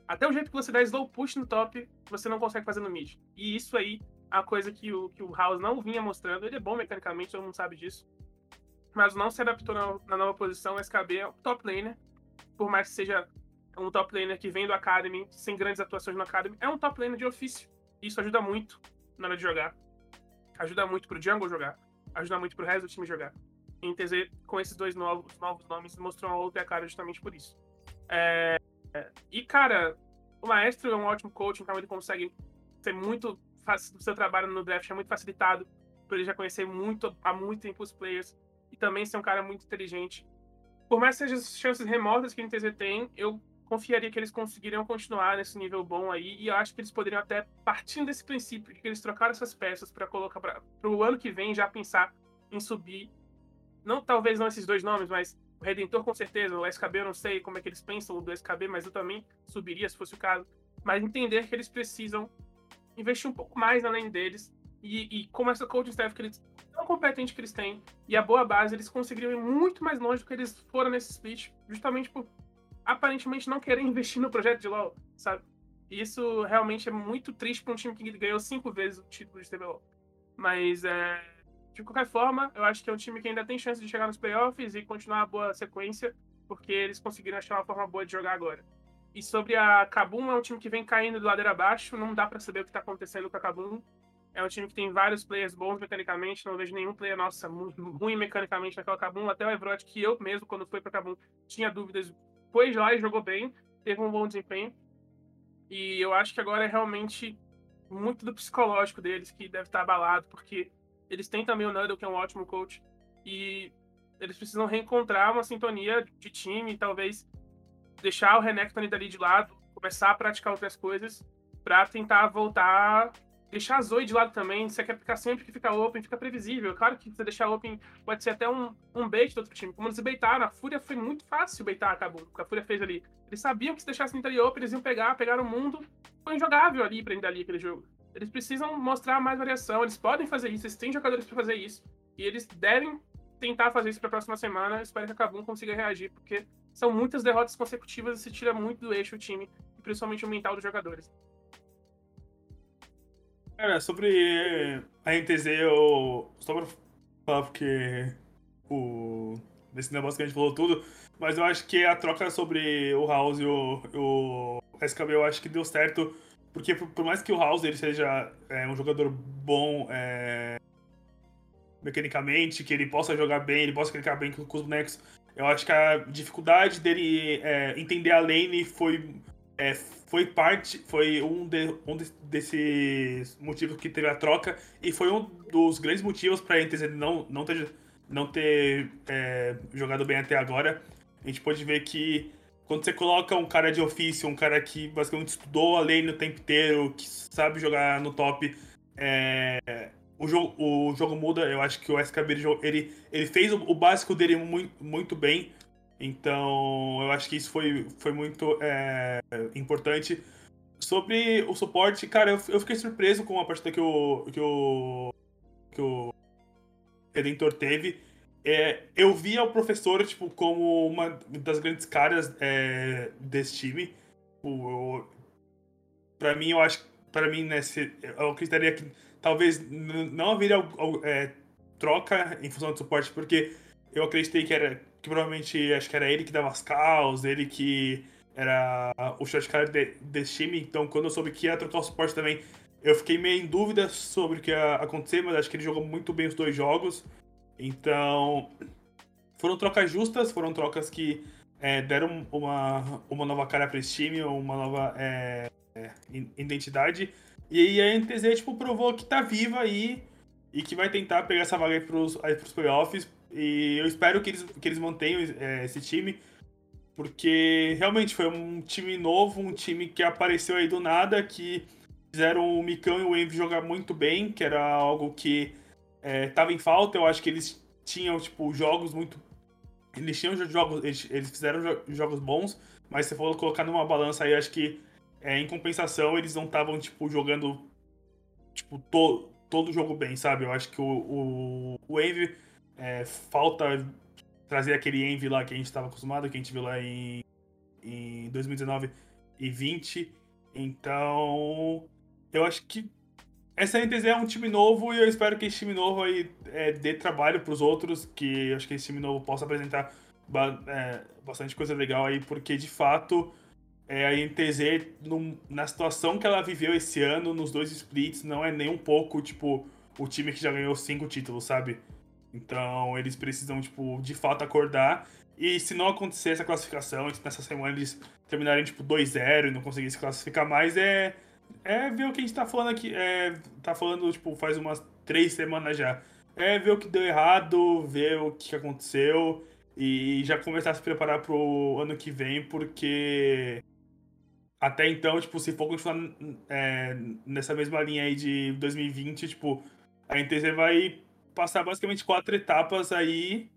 Speaker 3: Até o jeito que você dá slow push no top, você não consegue fazer no mid. E isso aí a coisa que o, que o House não vinha mostrando. Ele é bom mecanicamente, todo mundo sabe disso. Mas não se adaptou na, na nova posição. O SKB é o top laner. Por mais que seja um top laner que vem do Academy, sem grandes atuações no Academy, é um top laner de ofício. Isso ajuda muito na hora de jogar. Ajuda muito pro Jungle jogar. Ajuda muito pro resto do time jogar. Em TZ, com esses dois novos, novos nomes, mostrou uma outra cara justamente por isso. É, e, cara, o Maestro é um ótimo coach, então ele consegue ser muito. O seu trabalho no draft é muito facilitado, por ele já conhecer muito, há muito tempo os players, e também ser um cara muito inteligente. Por mais que sejam chances remotas que o NTZ tem, eu confiaria que eles conseguiriam continuar nesse nível bom aí, e eu acho que eles poderiam até, partindo desse princípio que eles trocaram essas peças para colocar para o ano que vem já pensar em subir não talvez não esses dois nomes, mas o Redentor com certeza, o SKB eu não sei como é que eles pensam do SKB, mas eu também subiria se fosse o caso. Mas entender que eles precisam investir um pouco mais na lane deles e, e como essa coaching staff que eles tão competente que eles têm e a boa base, eles conseguiriam ir muito mais longe do que eles foram nesse split, justamente por aparentemente não querer investir no projeto de LoL, sabe? E isso realmente é muito triste para um time que ganhou cinco vezes o título de TBLOL. Mas é, de qualquer forma, eu acho que é um time que ainda tem chance de chegar nos playoffs e continuar a boa sequência, porque eles conseguiram achar uma forma boa de jogar agora. E sobre a Kabum, é um time que vem caindo de ladeira abaixo, não dá para saber o que tá acontecendo com a Kabum. É um time que tem vários players bons mecanicamente, não vejo nenhum player, nossa, ruim mecanicamente naquela Kabum. Até o Evrot, que eu mesmo, quando foi pra Kabum, tinha dúvidas, foi lá e jogou bem, teve um bom desempenho. E eu acho que agora é realmente muito do psicológico deles que deve estar abalado, porque eles têm também o Nuddle, que é um ótimo coach. E eles precisam reencontrar uma sintonia de time, talvez deixar o Renekton dali de lado, começar a praticar outras coisas, para tentar voltar. Deixar a Zoe de lado também. Você quer ficar sempre que fica open, fica previsível. Claro que você deixar open pode ser até um, um bait do outro time. Como eles baitaram, a Fúria foi muito fácil baitar acabou. O que a Fúria fez ali. Eles sabiam que se deixassem ali open, eles iam pegar, pegar o mundo. Foi injogável ali pra ele ali aquele jogo. Eles precisam mostrar mais variação, eles podem fazer isso, eles têm jogadores para fazer isso. E eles devem tentar fazer isso para a próxima semana. espero que a Kabum consiga reagir, porque são muitas derrotas consecutivas e se tira muito do eixo o time, e principalmente o mental dos jogadores.
Speaker 2: Cara, sobre a NTZ, eu só pra falar porque o nesse negócio que a gente falou tudo, mas eu acho que a troca sobre o House e o, o SKB eu acho que deu certo porque por, mais que o House ele seja é, um jogador bom é, mecanicamente, que ele possa jogar bem, ele possa clicar bem com, com os bonecos, eu acho que a dificuldade dele é, entender a lane foi, é, foi parte, foi um, de, um de, desses motivos que teve a troca e foi um dos grandes motivos para a não, não ter, não ter é, jogado bem até agora. A gente pode ver que quando você coloca um cara de ofício, um cara que basicamente estudou a lane o tempo inteiro, que sabe jogar no top, é, o, jogo, o jogo muda. Eu acho que o SKB ele, ele fez o, o básico dele muito, muito bem. Então, eu acho que isso foi, foi muito é, importante. Sobre o suporte, cara, eu, eu fiquei surpreso com a partida que o, que o, que o Redentor teve. É, eu via o professor, tipo, como uma das grandes caras é, desse time. O, eu, pra mim, eu acho para mim, né, se, eu acreditaria que talvez não haveria é, troca em função do suporte, porque eu acreditei que era que provavelmente acho que era ele que dava as calls, ele que era o shotcaller de, desse time, então quando eu soube que ia trocar o suporte também, eu fiquei meio em dúvida sobre o que ia acontecer, mas acho que ele jogou muito bem os dois jogos. Então, foram trocas justas, foram trocas que é, deram uma, uma nova cara para esse time, uma nova é, é, identidade. E aí a NTZ tipo, provou que tá viva aí e que vai tentar pegar essa vaga aí aí pros playoffs. E eu espero que eles, que eles mantenham é, esse time, porque realmente foi um time novo, um time que apareceu aí do nada, que fizeram o Micão e o Envy jogar muito bem, que era algo que estava é, em falta. Eu acho que eles tinham, tipo, jogos muito. Eles tinham jogos. Eles, eles fizeram jogos bons, mas se for colocar numa balança aí, acho que é, em compensação eles não estavam, tipo, jogando. Tipo, to, todo o jogo bem, sabe? Eu acho que o, o, o Envy é, falta trazer aquele Envy lá que a gente estava acostumado, que a gente viu lá em, em 2019 e 20. Então, eu acho que essa NTZ é um time novo e eu espero que esse time novo aí é, dê trabalho para os outros, que eu acho que esse time novo possa apresentar é, bastante coisa legal aí, porque de fato é, a NTZ, num, na situação que ela viveu esse ano, nos dois splits, não é nem um pouco, tipo, o time que já ganhou cinco títulos, sabe? Então eles precisam, tipo, de fato acordar. E se não acontecer essa classificação, nessa semana eles terminarem, tipo, 2-0 e não conseguirem se classificar mais, é é ver o que a gente tá falando aqui. É, tá falando, tipo, faz umas três semanas já. É ver o que deu errado, ver o que aconteceu e já começar a se preparar pro ano que vem, porque até então, tipo, se for continuar é, nessa mesma linha aí de 2020, tipo, a NTZ vai passar basicamente quatro etapas aí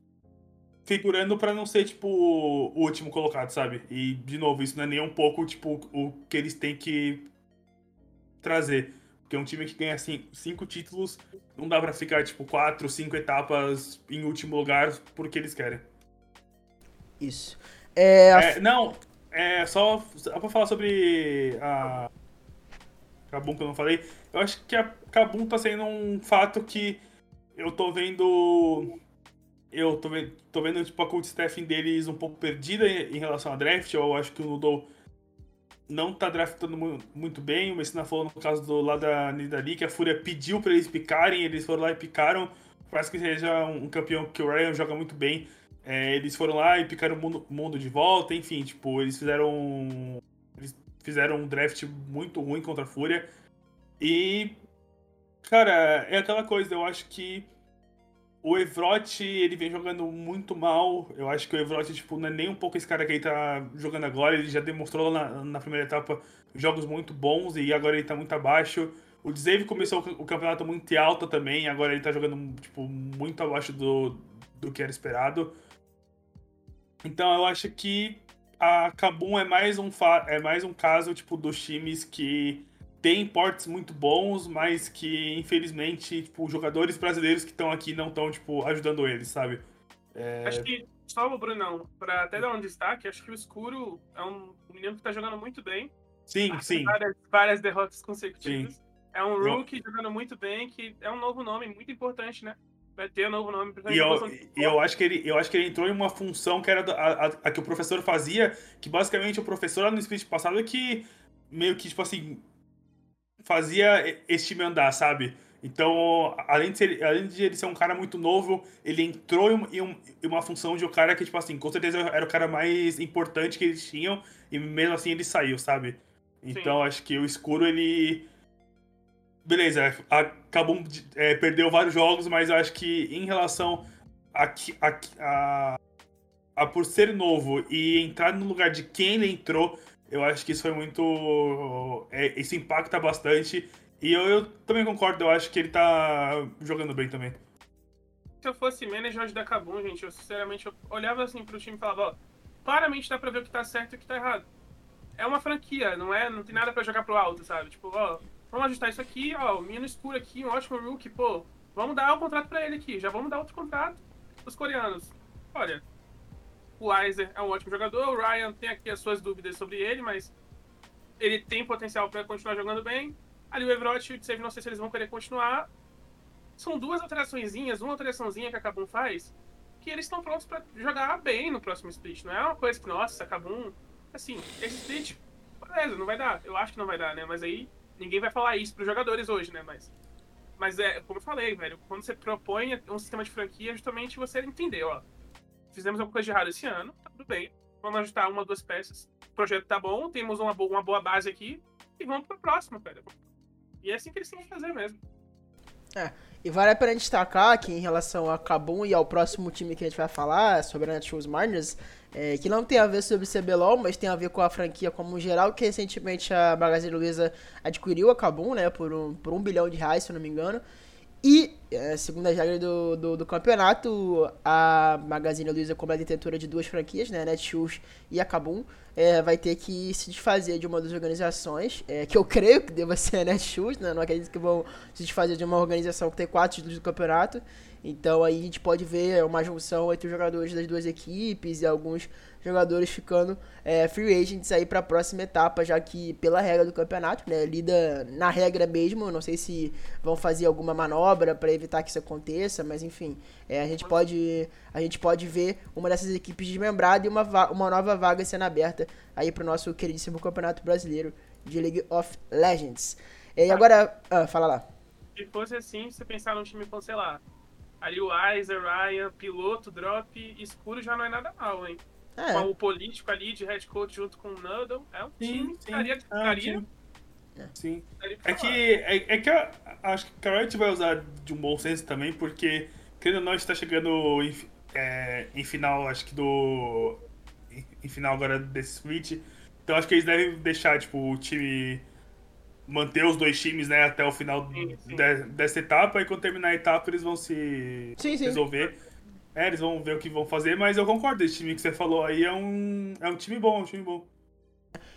Speaker 2: figurando para não ser, tipo, o último colocado, sabe? E, de novo, isso não é nem um pouco, tipo, o que eles têm que trazer. Porque um time que ganha assim, cinco títulos, não dá para ficar, tipo, quatro, cinco etapas em último lugar porque eles querem.
Speaker 1: Isso. É,
Speaker 2: é não, é só, só pra falar sobre a Kabum que eu não falei. Eu acho que a Kabum tá sendo um fato que eu tô vendo. Eu tô vendo, tô vendo tipo, a cult staffing deles um pouco perdida em relação a draft. Eu acho que o Nudo não tá draftando muito bem. O Messina falou no caso do lá da Nidali que a Fúria pediu para eles picarem, eles foram lá e picaram. Parece que seja um campeão que o Ryan joga muito bem. É, eles foram lá e picaram o mundo, mundo, de volta, enfim, tipo, eles fizeram. Eles fizeram um draft muito ruim contra a Fúria. E. Cara, é aquela coisa, eu acho que o Evrot, ele vem jogando muito mal. Eu acho que o Evrot, tipo, não é nem um pouco esse cara que ele tá jogando agora. Ele já demonstrou na, na primeira etapa jogos muito bons e agora ele tá muito abaixo. O Dzeve começou o campeonato muito alto também, agora ele tá jogando, tipo, muito abaixo do, do que era esperado. Então eu acho que a Kabum é mais um, é mais um caso, tipo, dos times que tem portes muito bons, mas que infelizmente, tipo, jogadores brasileiros que estão aqui não estão, tipo, ajudando eles, sabe?
Speaker 3: É... Acho que, só o Brunão, pra até dar um destaque, acho que o Escuro é um menino que tá jogando muito bem.
Speaker 2: Sim, sim.
Speaker 3: Várias, várias derrotas consecutivas. Sim. É um rookie jogando muito bem, que é um novo nome muito importante, né? Vai ter um novo nome.
Speaker 2: E eu, eu, acho que ele, eu acho que ele entrou em uma função que era a, a, a que o professor fazia, que basicamente o professor lá no split passado é que meio que, tipo assim, fazia esse time andar, sabe? Então, além de, ser, além de ele ser um cara muito novo, ele entrou em, um, em uma função de um cara que, tipo assim, com certeza era o cara mais importante que eles tinham, e mesmo assim ele saiu, sabe? Então, Sim. acho que o escuro, ele. Beleza, acabou. É, perdeu vários jogos, mas eu acho que em relação a, a, a, a por ser novo e entrar no lugar de quem ele entrou, eu acho que isso foi muito. É, isso impacta bastante. E eu, eu, também concordo, eu acho que ele tá jogando bem também.
Speaker 3: Se eu fosse manager da Kabum, gente, eu sinceramente eu olhava assim pro time e falava, ó, claramente dá pra ver o que tá certo e o que tá errado. É uma franquia, não é? Não tem nada pra jogar pro alto, sabe? Tipo, ó, vamos ajustar isso aqui, ó, o menino escuro aqui, um ótimo rookie, pô, vamos dar o um contrato pra ele aqui, já vamos dar outro contrato pros coreanos. Olha, o Weiser é um ótimo jogador, o Ryan tem aqui as suas dúvidas sobre ele, mas ele tem potencial para continuar jogando bem. Ali o Everott e o Save, não sei se eles vão querer continuar. São duas alteraçõezinhas, uma alteraçãozinha que a Kabum faz, que eles estão prontos para jogar bem no próximo split. Não é uma coisa que, nossa, Kabum. Assim, esse split, beleza, não vai dar. Eu acho que não vai dar, né? Mas aí ninguém vai falar isso pros jogadores hoje, né? Mas. Mas é, como eu falei, velho, quando você propõe um sistema de franquia, justamente você entender, ó. Fizemos alguma coisa de errado esse ano, tá tudo bem. Vamos ajustar uma duas peças. O projeto tá bom, temos uma boa, uma boa base aqui e vamos pro próximo, cara. E é assim que eles têm que fazer mesmo.
Speaker 1: É, e vale a pena destacar que em relação a Kabum e ao próximo time que a gente vai falar, sobre a Netshoes Miners, é, que não tem a ver sobre CBLOL, mas tem a ver com a franquia como geral, que recentemente a Magazine Luiza adquiriu a Kabum, né, por um, por um bilhão de reais, se eu não me engano. E, é, segundo as regras do, do, do, campeonato, a Magazine Luiza, como é detentora de duas franquias, né, Netshoes e a Kabum, é, vai ter que se desfazer de uma das organizações, é, que eu creio que deva ser a Netshoes, né, não acredito que vão se desfazer de uma organização que tem quatro títulos do campeonato. Então aí a gente pode ver uma junção entre os jogadores das duas equipes e alguns jogadores ficando é, free agents aí para a próxima etapa, já que pela regra do campeonato, né, lida na regra mesmo, não sei se vão fazer alguma manobra para evitar que isso aconteça, mas enfim, é, a gente pode a gente pode ver uma dessas equipes desmembrada e uma, uma nova vaga sendo aberta aí para o nosso queridíssimo campeonato brasileiro de League of Legends. E agora, ah, fala lá.
Speaker 3: Se fosse assim, você pensar num time sei lá, ali o Aizer, Ryan, piloto, drop, escuro já não é nada mal, hein? É. Com o político ali de head coach junto com o Nuddle. É um time que estaria. estaria
Speaker 2: é. Sim. É que, é, é que eu acho que a Riot vai usar de um bom senso também, porque, querendo ou não, está chegando em, é, em final, acho que do. Em, em final agora desse split. Então acho que eles devem deixar, tipo, o time manter os dois times, né, até o final sim, sim. De, dessa etapa, e quando terminar a etapa eles vão se sim, resolver. É, eles vão ver o que vão fazer, mas eu concordo, esse time que você falou aí é um, é um time bom, é um time bom.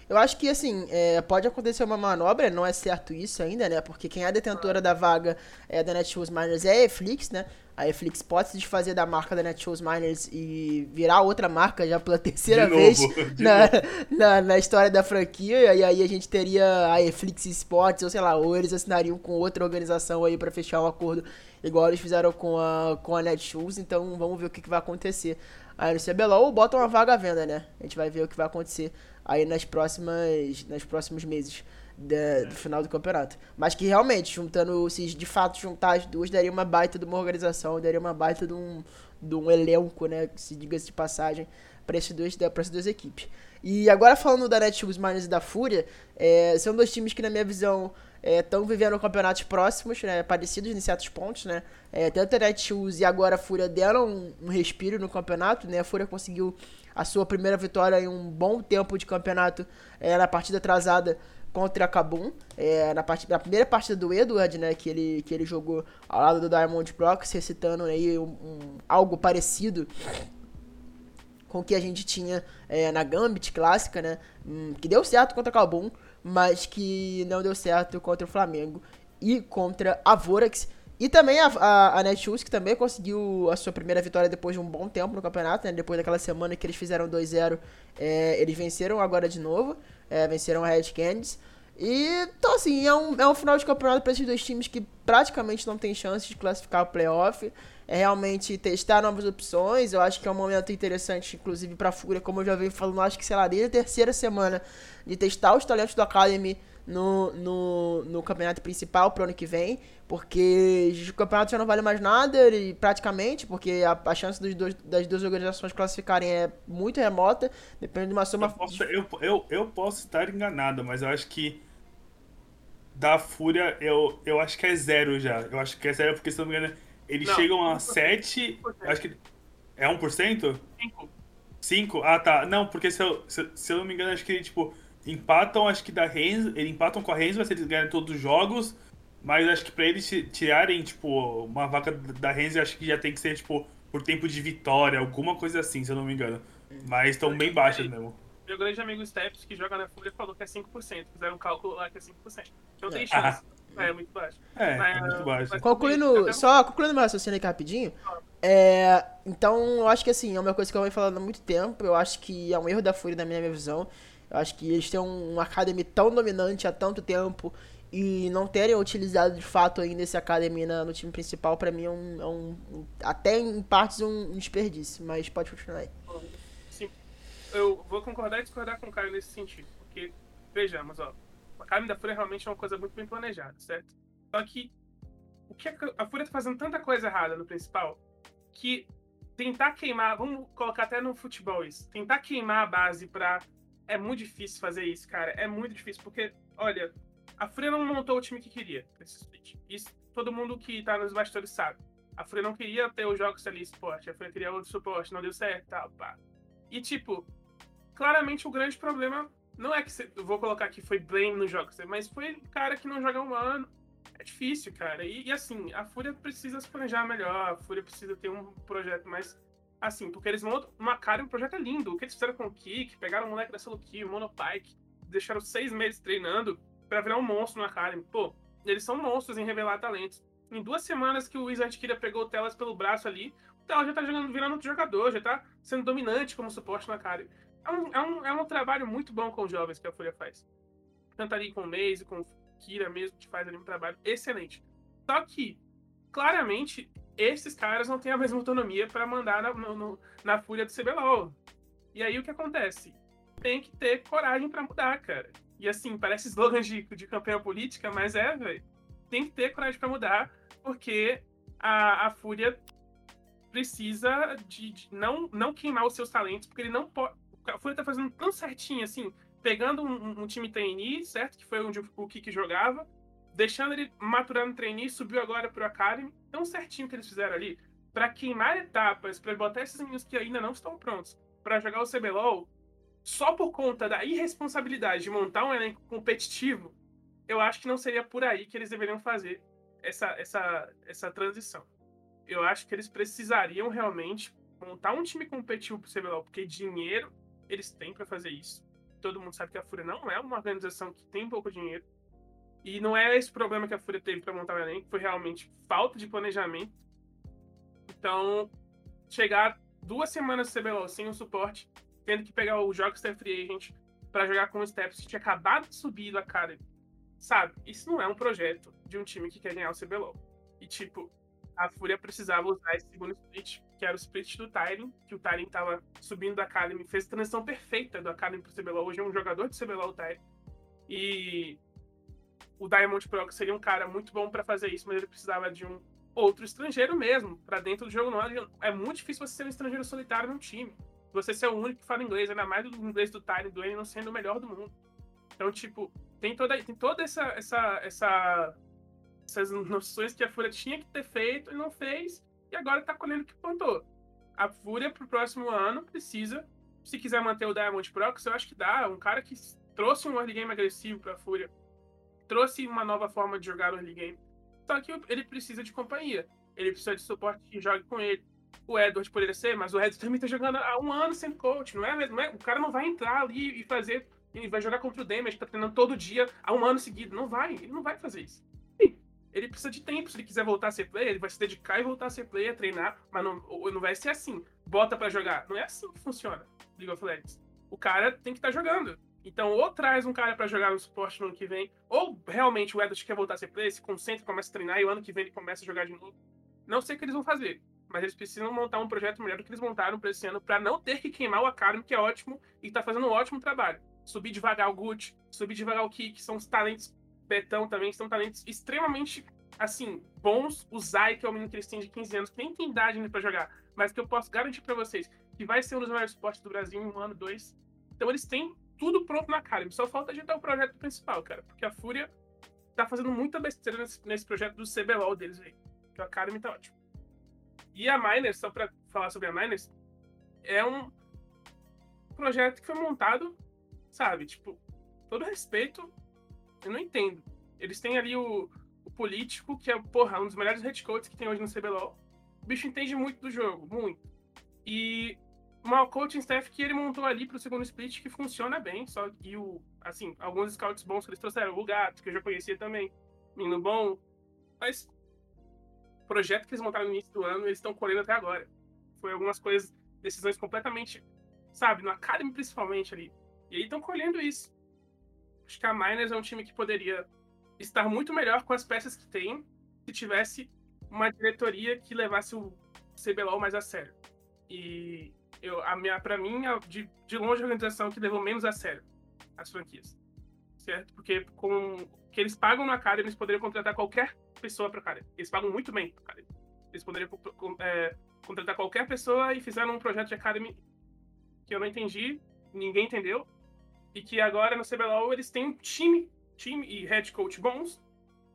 Speaker 1: Eu acho que, assim, é, pode acontecer uma manobra, não é certo isso ainda, né? Porque quem é detentora da vaga é, da Netshoes Miners é a Eflix, né? A Eflix pode se desfazer da marca da Netshoes Miners e virar outra marca já pela terceira de vez novo, na, na, na, história da franquia. E aí a gente teria a Eflix Sports, ou sei lá, ou eles assinariam com outra organização aí para fechar um acordo igual eles fizeram com a, com a Netshoes. Então vamos ver o que, que vai acontecer aí no CBLOL ou botam uma vaga à venda, né? A gente vai ver o que vai acontecer aí nas próximas, nas próximos meses da, do final do campeonato. Mas que realmente, juntando, se de fato juntar as duas, daria uma baita de uma organização, daria uma baita de um, de um elenco, né? Se diga-se de passagem, para essas duas, duas equipes. E agora falando da Netshoes Miners e da Fúria, é, são dois times que na minha visão estão é, vivendo campeonatos próximos, né, parecidos em certos pontos, né? É, tanto a Netshoes e agora a Fúria deram um, um, respiro no campeonato, né? A Fúria conseguiu a sua primeira vitória em um bom tempo de campeonato é, na partida atrasada contra a Kabum, é, na, part... na primeira partida do Edward, né, que ele, que ele jogou ao lado do Diamond Brox, recitando aí um, um, algo parecido com o que a gente tinha é, na Gambit clássica, né, hum, que deu certo contra a Kabum, mas que não deu certo contra o Flamengo e contra a Vorax, e também a, a, a Netshoes, que também conseguiu a sua primeira vitória depois de um bom tempo no campeonato, né? Depois daquela semana que eles fizeram 2-0, é, eles venceram agora de novo, é, venceram a Red Candies. E, então, assim, é um, é um final de campeonato para esses dois times que praticamente não tem chance de classificar o playoff. É realmente testar novas opções. Eu acho que é um momento interessante, inclusive, para a Fúria, como eu já venho falando, acho que, sei lá, desde a terceira semana, de testar os talentos do Academy no, no, no campeonato principal pro ano que vem, porque o campeonato já não vale mais nada, e, praticamente, porque a, a chance dos dois, das duas organizações classificarem é muito remota, depende de uma soma.
Speaker 2: Eu posso, eu, eu, eu posso estar enganado, mas eu acho que da Fúria, eu, eu acho que é zero já. Eu acho que é zero, porque se não me engano, eles não, chegam a 7. Acho que. É 1%? 5. 5? Ah, tá. Não, porque se eu, se, se eu não me engano, acho que, tipo, empatam, acho que da Renz, eles empatam com a Renz, se eles ganharem todos os jogos, mas acho que pra eles tirarem, tipo, uma vaca da Renz, acho que já tem que ser, tipo, por tempo de vitória, alguma coisa assim, se eu não me engano. Mas estão bem baixas mesmo.
Speaker 3: Meu grande amigo Steps, que joga na Fúria, falou que é 5%. Fizeram um cálculo lá que é 5%. Então tem chance. Ah. É, muito baixo.
Speaker 2: É, mas, é muito baixo.
Speaker 1: Mas, concluindo, só concluindo meu raciocínio aqui rapidinho. É, então, eu acho que assim, é uma coisa que eu venho falando há muito tempo. Eu acho que é um erro da Fúria, na minha visão. Eu acho que eles têm um, um Academy tão dominante há tanto tempo e não terem utilizado de fato ainda esse Academy na, no time principal, para mim é um, é um, Até em partes um desperdício, mas pode continuar aí.
Speaker 3: Sim. Eu vou concordar e discordar com o Caio nesse sentido. Porque, vejamos, ó. A Academy da Fúria realmente é uma coisa muito bem planejada, certo? Só que. O que a, Fúria tá fazendo tanta coisa errada no principal que tentar queimar. Vamos colocar até no futebol isso. Tentar queimar a base pra. É muito difícil fazer isso, cara. É muito difícil, porque, olha, a Fúria não montou o time que queria nesse. Isso todo mundo que tá nos bastidores sabe. A Fúria não queria ter os jogos ali esporte, a Fúria queria outro suporte, não deu certo, tal, pá. E tipo, claramente o grande problema não é que você, vou colocar que foi blame nos jogos, mas foi cara que não joga um ano. É difícil, cara. E, e, assim, a Fúria precisa se planejar melhor, a Fúria precisa ter um projeto mais. Assim, porque eles montam uma cara, um projeto é lindo. O que eles fizeram com o Kick, pegaram o moleque da Solo Kill, o Monopike, deixaram seis meses treinando para virar um monstro na Academy. Pô, eles são monstros em revelar talentos. Em duas semanas que o Wizard Kira pegou o Telas pelo braço ali, o Telas já tá jogando, virando outro jogador, já tá sendo dominante como suporte na Academy. É um, é, um, é um trabalho muito bom com os jovens que a Folha faz. Tanto ali com o Maze, com o Kira mesmo, que faz ali um trabalho excelente. Só que, claramente, esses caras não têm a mesma autonomia para mandar na, no, na Fúria do CBLOL. E aí o que acontece? Tem que ter coragem para mudar, cara. E assim, parece slogan de, de campanha política, mas é, velho. Tem que ter coragem para mudar, porque a, a Fúria precisa de, de, não, não queimar os seus talentos, porque ele não pode. A Fúria tá fazendo tão certinho, assim, pegando um, um time trainee, certo? Que foi onde o Kiki jogava, deixando ele maturar no trainee, subiu agora pro Academy. Tão certinho que eles fizeram ali, para queimar etapas, para botar esses meninos que ainda não estão prontos para jogar o CBLOL, só por conta da irresponsabilidade de montar um elenco competitivo, eu acho que não seria por aí que eles deveriam fazer essa, essa, essa transição. Eu acho que eles precisariam realmente montar um time competitivo pro CBLOL, porque dinheiro eles têm para fazer isso. Todo mundo sabe que a Fúria não é uma organização que tem pouco dinheiro. E não é esse problema que a Fúria teve para montar o elenco, foi realmente falta de planejamento. Então, chegar duas semanas do CBLOL sem o suporte tendo que pegar o Jockster Free Agent para jogar com o Steps que tinha acabado de subir do Academy. Sabe? Isso não é um projeto de um time que quer ganhar o CBLOL. E, tipo, a Fúria precisava usar esse segundo split, que era o split do Tyrion, que o Tyrion tava subindo da Academy, fez a transição perfeita do Academy pro CBLOL. Hoje é um jogador de CBLOL, o Tyrion. E o Diamond Pro seria um cara muito bom para fazer isso, mas ele precisava de um outro estrangeiro mesmo, para dentro do jogo. Não é muito difícil você ser um estrangeiro solitário num time você ser o único que fala inglês, ainda mais do inglês do Tyler do não sendo o melhor do mundo. Então, tipo, tem toda, tem toda essa, essa, essa, essas noções que a Fúria tinha que ter feito e não fez, e agora tá colhendo o que plantou. A Fúria pro próximo ano precisa, se quiser manter o Diamond Prox, eu acho que dá. Um cara que trouxe um early game agressivo pra Fúria, trouxe uma nova forma de jogar o early game. Só que ele precisa de companhia. Ele precisa de suporte que jogue com ele o Edward poderia ser, mas o Edward também tá jogando há um ano sem coach, não é mesmo? É? O cara não vai entrar ali e fazer. Ele vai jogar contra o Damage, tá treinando todo dia há um ano seguido. Não vai, ele não vai fazer isso. Ele precisa de tempo. Se ele quiser voltar a ser player, ele vai se dedicar e voltar a ser player, treinar, mas não, não vai ser assim. Bota para jogar. Não é assim que funciona League of Legends. O cara tem que estar tá jogando. Então, ou traz um cara para jogar no suporte no ano que vem, ou realmente o Edward quer voltar a ser player, se concentra, começa a treinar e o ano que vem ele começa a jogar de novo. Não sei o que eles vão fazer mas eles precisam montar um projeto melhor do que eles montaram para esse ano, para não ter que queimar o Academy, que é ótimo e está fazendo um ótimo trabalho. Subir devagar o Gucci, subir devagar o Kik, são os talentos. Betão também, são talentos extremamente, assim, bons. O Zai, que é o menino que eles têm de 15 anos, que nem tem idade ainda para jogar, mas que eu posso garantir para vocês que vai ser um dos maiores esportes do Brasil em um ano, dois. Então eles têm tudo pronto na Academy, só falta ajeitar o projeto principal, cara, porque a Fúria tá fazendo muita besteira nesse, nesse projeto do CBLOL deles aí. Que o Academy tá ótimo. E a Miners, só para falar sobre a Miners, é um projeto que foi montado, sabe? Tipo, todo respeito, eu não entendo. Eles têm ali o, o político, que é, porra, um dos melhores headcoats que tem hoje no CBLOL. O bicho entende muito do jogo, muito. E uma coaching staff que ele montou ali pro segundo split que funciona bem, só que o, assim, alguns scouts bons que eles trouxeram, o Gato, que eu já conhecia também, menino bom, mas projeto que eles montaram no início do ano, eles estão colhendo até agora. Foi algumas coisas, decisões completamente, sabe, no Academy principalmente ali. E aí estão colhendo isso. Acho que a Miners é um time que poderia estar muito melhor com as peças que tem se tivesse uma diretoria que levasse o CBLOL mais a sério. E eu, a minha, pra mim, é de, de longe a organização que levou menos a sério as franquias. Certo? Porque com que eles pagam no Academy, eles poderiam contratar qualquer pessoa para Academy. Eles pagam muito bem pro Academy. Eles poderiam é, contratar qualquer pessoa e fizeram um projeto de Academy que eu não entendi, ninguém entendeu, e que agora no CBLOL eles têm um time, time e head coach bons,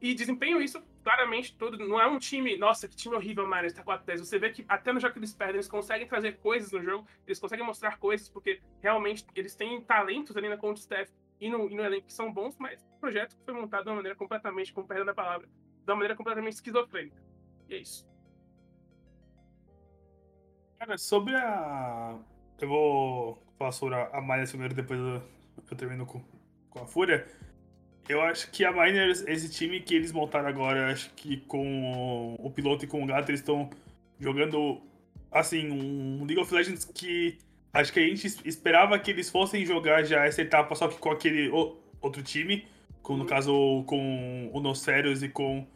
Speaker 3: e desempenham isso claramente todo. Não é um time, nossa, que time horrível, Mariners, tá 4-10. Você vê que até no jogo que eles perdem, eles conseguem trazer coisas no jogo, eles conseguem mostrar coisas, porque realmente eles têm talentos ali na conta staff e no, e no elenco que são bons, mas o projeto foi montado de uma maneira completamente, com perdão da palavra, de uma maneira completamente esquizofrênica. E é isso.
Speaker 2: Cara, sobre a. Eu vou falar sobre a Miners primeiro, depois eu, eu termino com, com a Fúria. Eu acho que a Miners, esse time que eles montaram agora, acho que com o piloto e com o gato, eles estão jogando, assim, um League of Legends que acho que a gente esperava que eles fossem jogar já essa etapa, só que com aquele outro time, com, no uhum. caso com o Nosferios e com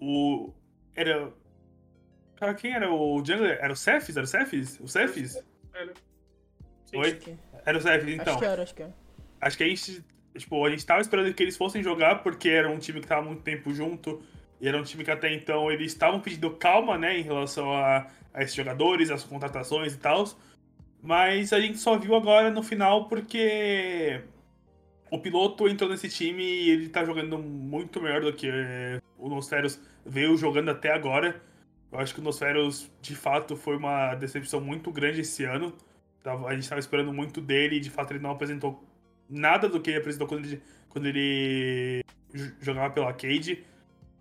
Speaker 2: o. Era. Cara, quem era o Jungler? Era o Cephis? Era o Cephis? O Cephis?
Speaker 3: Era.
Speaker 2: Oi? Era o Cephis, então.
Speaker 1: Acho que era, acho que era.
Speaker 2: Acho que a gente Tipo, a gente tava esperando que eles fossem jogar porque era um time que tava muito tempo junto. E era um time que até então eles estavam pedindo calma, né, em relação a, a esses jogadores, as contratações e tal. Mas a gente só viu agora no final porque o piloto entrou nesse time e ele tá jogando muito melhor do que o Nosferos veio jogando até agora. Eu acho que o Nosferos, de fato, foi uma decepção muito grande esse ano. A gente estava esperando muito dele e, de fato, ele não apresentou nada do que ele apresentou quando ele, quando ele jogava pela Cade.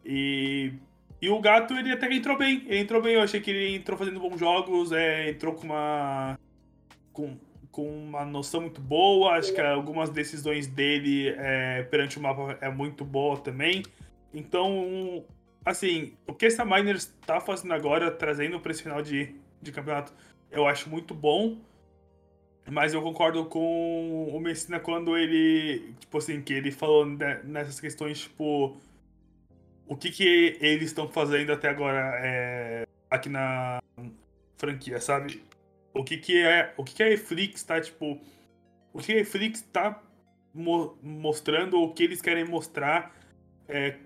Speaker 2: E, e o gato, ele até entrou bem. Ele entrou bem, eu achei que ele entrou fazendo bons jogos, é, entrou com uma. Com, com uma noção muito boa. Acho que algumas decisões dele é, perante o mapa é muito boa também. Então, assim, o que essa Miners está fazendo agora, trazendo para esse final de, de campeonato, eu acho muito bom. Mas eu concordo com o Messina quando ele, tipo assim, que ele falou nessas questões, tipo, o que que eles estão fazendo até agora é, aqui na franquia, sabe? O que que é, o que que a Netflix tá, tipo, o que a Netflix tá mo mostrando, o que eles querem mostrar, é,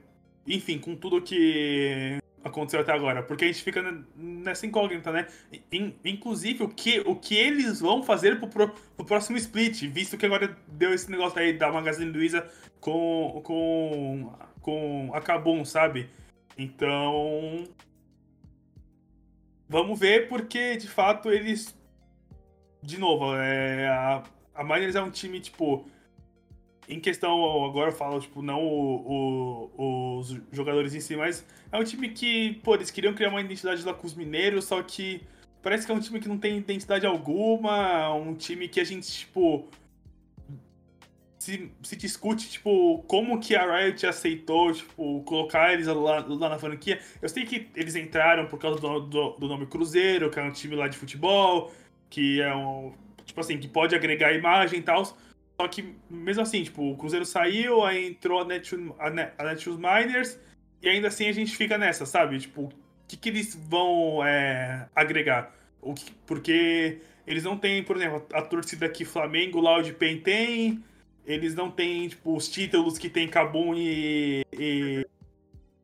Speaker 2: enfim, com tudo que aconteceu até agora, porque a gente fica nessa incógnita, né? inclusive, o que, o que eles vão fazer pro, pro, pro, próximo split, visto que agora deu esse negócio aí da Magazine Luiza com, com, com a Kabum, sabe? Então. Vamos ver, porque de fato eles. De novo, é, a, a Miners é um time, tipo em questão, agora eu falo, tipo, não o, o, os jogadores em si, mas é um time que, pô, eles queriam criar uma identidade lá com os mineiros, só que parece que é um time que não tem identidade alguma, um time que a gente, tipo, se, se discute, tipo, como que a Riot aceitou, tipo, colocar eles lá, lá na franquia. Eu sei que eles entraram por causa do, do, do nome Cruzeiro, que é um time lá de futebol, que é um, tipo assim, que pode agregar imagem e tal, só que, mesmo assim, tipo, o Cruzeiro saiu, aí entrou a Netshoes, a Miners, e ainda assim a gente fica nessa, sabe? Tipo, o que, que eles vão é, agregar? O que, porque eles não têm, por exemplo, a torcida que Flamengo, Loud Pen tem, eles não têm, tipo, os títulos que tem Cabum e, e,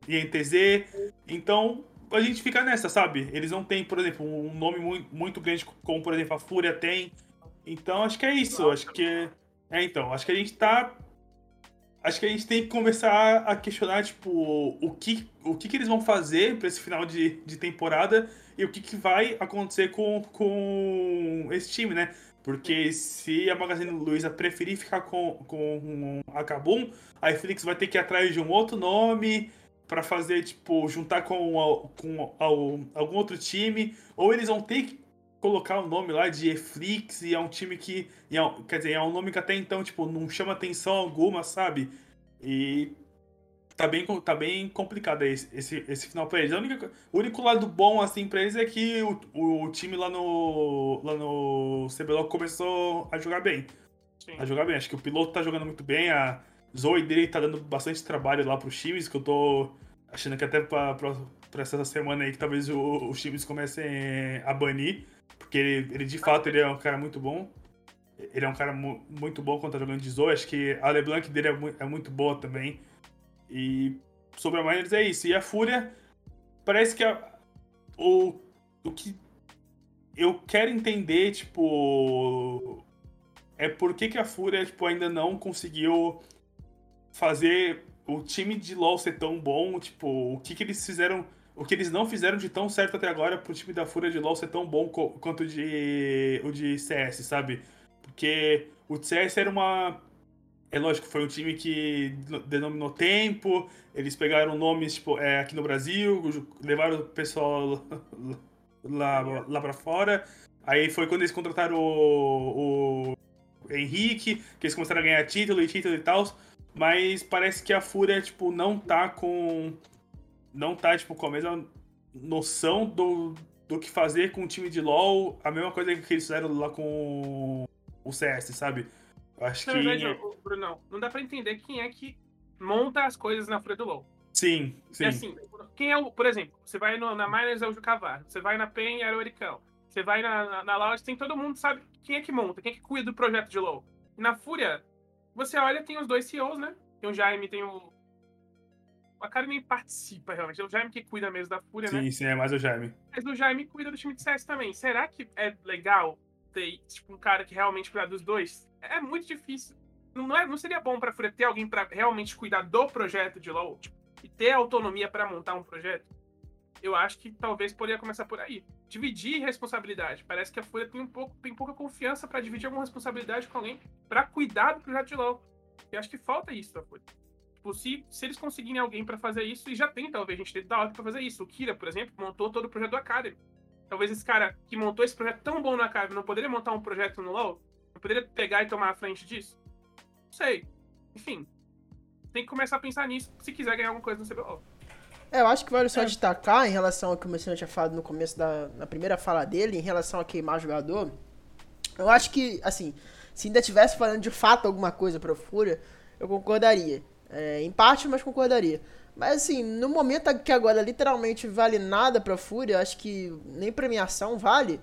Speaker 2: e NTZ. Então, a gente fica nessa, sabe? Eles não têm, por exemplo, um nome muito, muito grande como, por exemplo, a Fúria tem. Então, acho que é isso. Acho que é, então, acho que a gente tá. Acho que a gente tem que começar a questionar, tipo, o que, o que, que eles vão fazer para esse final de, de temporada e o que, que vai acontecer com, com esse time, né? Porque se a Magazine Luiza preferir ficar com, com a Kabum, a Netflix vai ter que ir atrás de um outro nome para fazer, tipo, juntar com, com algum outro time, ou eles vão ter que colocar o nome lá de Eflix e é um time que. É, quer dizer, é um nome que até então, tipo, não chama atenção alguma, sabe? E tá bem, tá bem complicado esse, esse, esse final pra eles. A única, o único lado bom, assim, pra eles é que o, o time lá no, lá no CBLOL começou a jogar bem. Sim. A jogar bem. Acho que o piloto tá jogando muito bem, a, Zoe dele tá dando bastante trabalho lá pros times, que eu tô achando que até pra, pra, pra essa semana aí que talvez o, os times comecem a banir, porque ele, ele de fato ele é um cara muito bom. Ele é um cara mu muito bom quando tá jogando de Zoe. Acho que a LeBlanc dele é, mu é muito boa também. E sobre a Miners é isso. E a Fúria, parece que a, o, o que eu quero entender, tipo. É por que, que a Fúria tipo, ainda não conseguiu fazer o time de LoL ser tão bom. Tipo, o que, que eles fizeram. O que eles não fizeram de tão certo até agora pro time da Fúria de LoL ser tão bom quanto o de, o de CS, sabe? Porque o CS era uma. É lógico, foi um time que denominou tempo, eles pegaram nomes tipo, é, aqui no Brasil, levaram o pessoal lá, lá pra fora. Aí foi quando eles contrataram o, o Henrique, que eles começaram a ganhar título e título e tal. Mas parece que a Fúria, tipo, não tá com. Não tá, tipo, com a mesma noção do, do que fazer com o time de LoL. A mesma coisa que eles fizeram lá com o CS, sabe?
Speaker 3: Acho na que. verdade, Bruno, não dá pra entender quem é que monta as coisas na Fúria do LoL.
Speaker 2: Sim, sim.
Speaker 3: É assim, quem é o. Por exemplo, você vai no, na Miners é o Jucavar, você vai na PEN é o Ericão, você vai na, na, na Loud, tem todo mundo sabe quem é que monta, quem é que cuida do projeto de LoL. E na Fúria, você olha, tem os dois CEOs, né? Tem o Jaime, tem o. A cara nem participa realmente. É o Jaime que cuida mesmo da Fúria,
Speaker 2: sim,
Speaker 3: né?
Speaker 2: Sim, sim, é mais o Jaime.
Speaker 3: Mas o Jaime cuida do time de CS também. Será que é legal ter tipo, um cara que realmente cuida dos dois? É muito difícil. Não, é, não seria bom pra Fúria ter alguém para realmente cuidar do projeto de LoL? Tipo, e ter autonomia para montar um projeto? Eu acho que talvez poderia começar por aí. Dividir responsabilidade. Parece que a Fúria tem, um pouco, tem pouca confiança para dividir alguma responsabilidade com alguém para cuidar do projeto de LoL. Eu acho que falta isso da Fúria. Tipo, se, se eles conseguirem alguém para fazer isso, e já tem talvez gente dentro da hora pra fazer isso. O Kira, por exemplo, montou todo o projeto do Academy. Talvez esse cara que montou esse projeto tão bom no Academy não poderia montar um projeto no LoL? Não poderia pegar e tomar a frente disso? Não sei. Enfim, tem que começar a pensar nisso se quiser ganhar alguma coisa no CBLOL.
Speaker 1: É, eu acho que vale só é. destacar em relação ao que o Messina tinha falado no começo da na primeira fala dele, em relação a queimar jogador. Eu acho que, assim, se ainda tivesse falando de fato alguma coisa pra Fúria, eu concordaria. É, em parte, mas concordaria. Mas assim, no momento que agora literalmente vale nada pra Fúria, acho que nem premiação vale.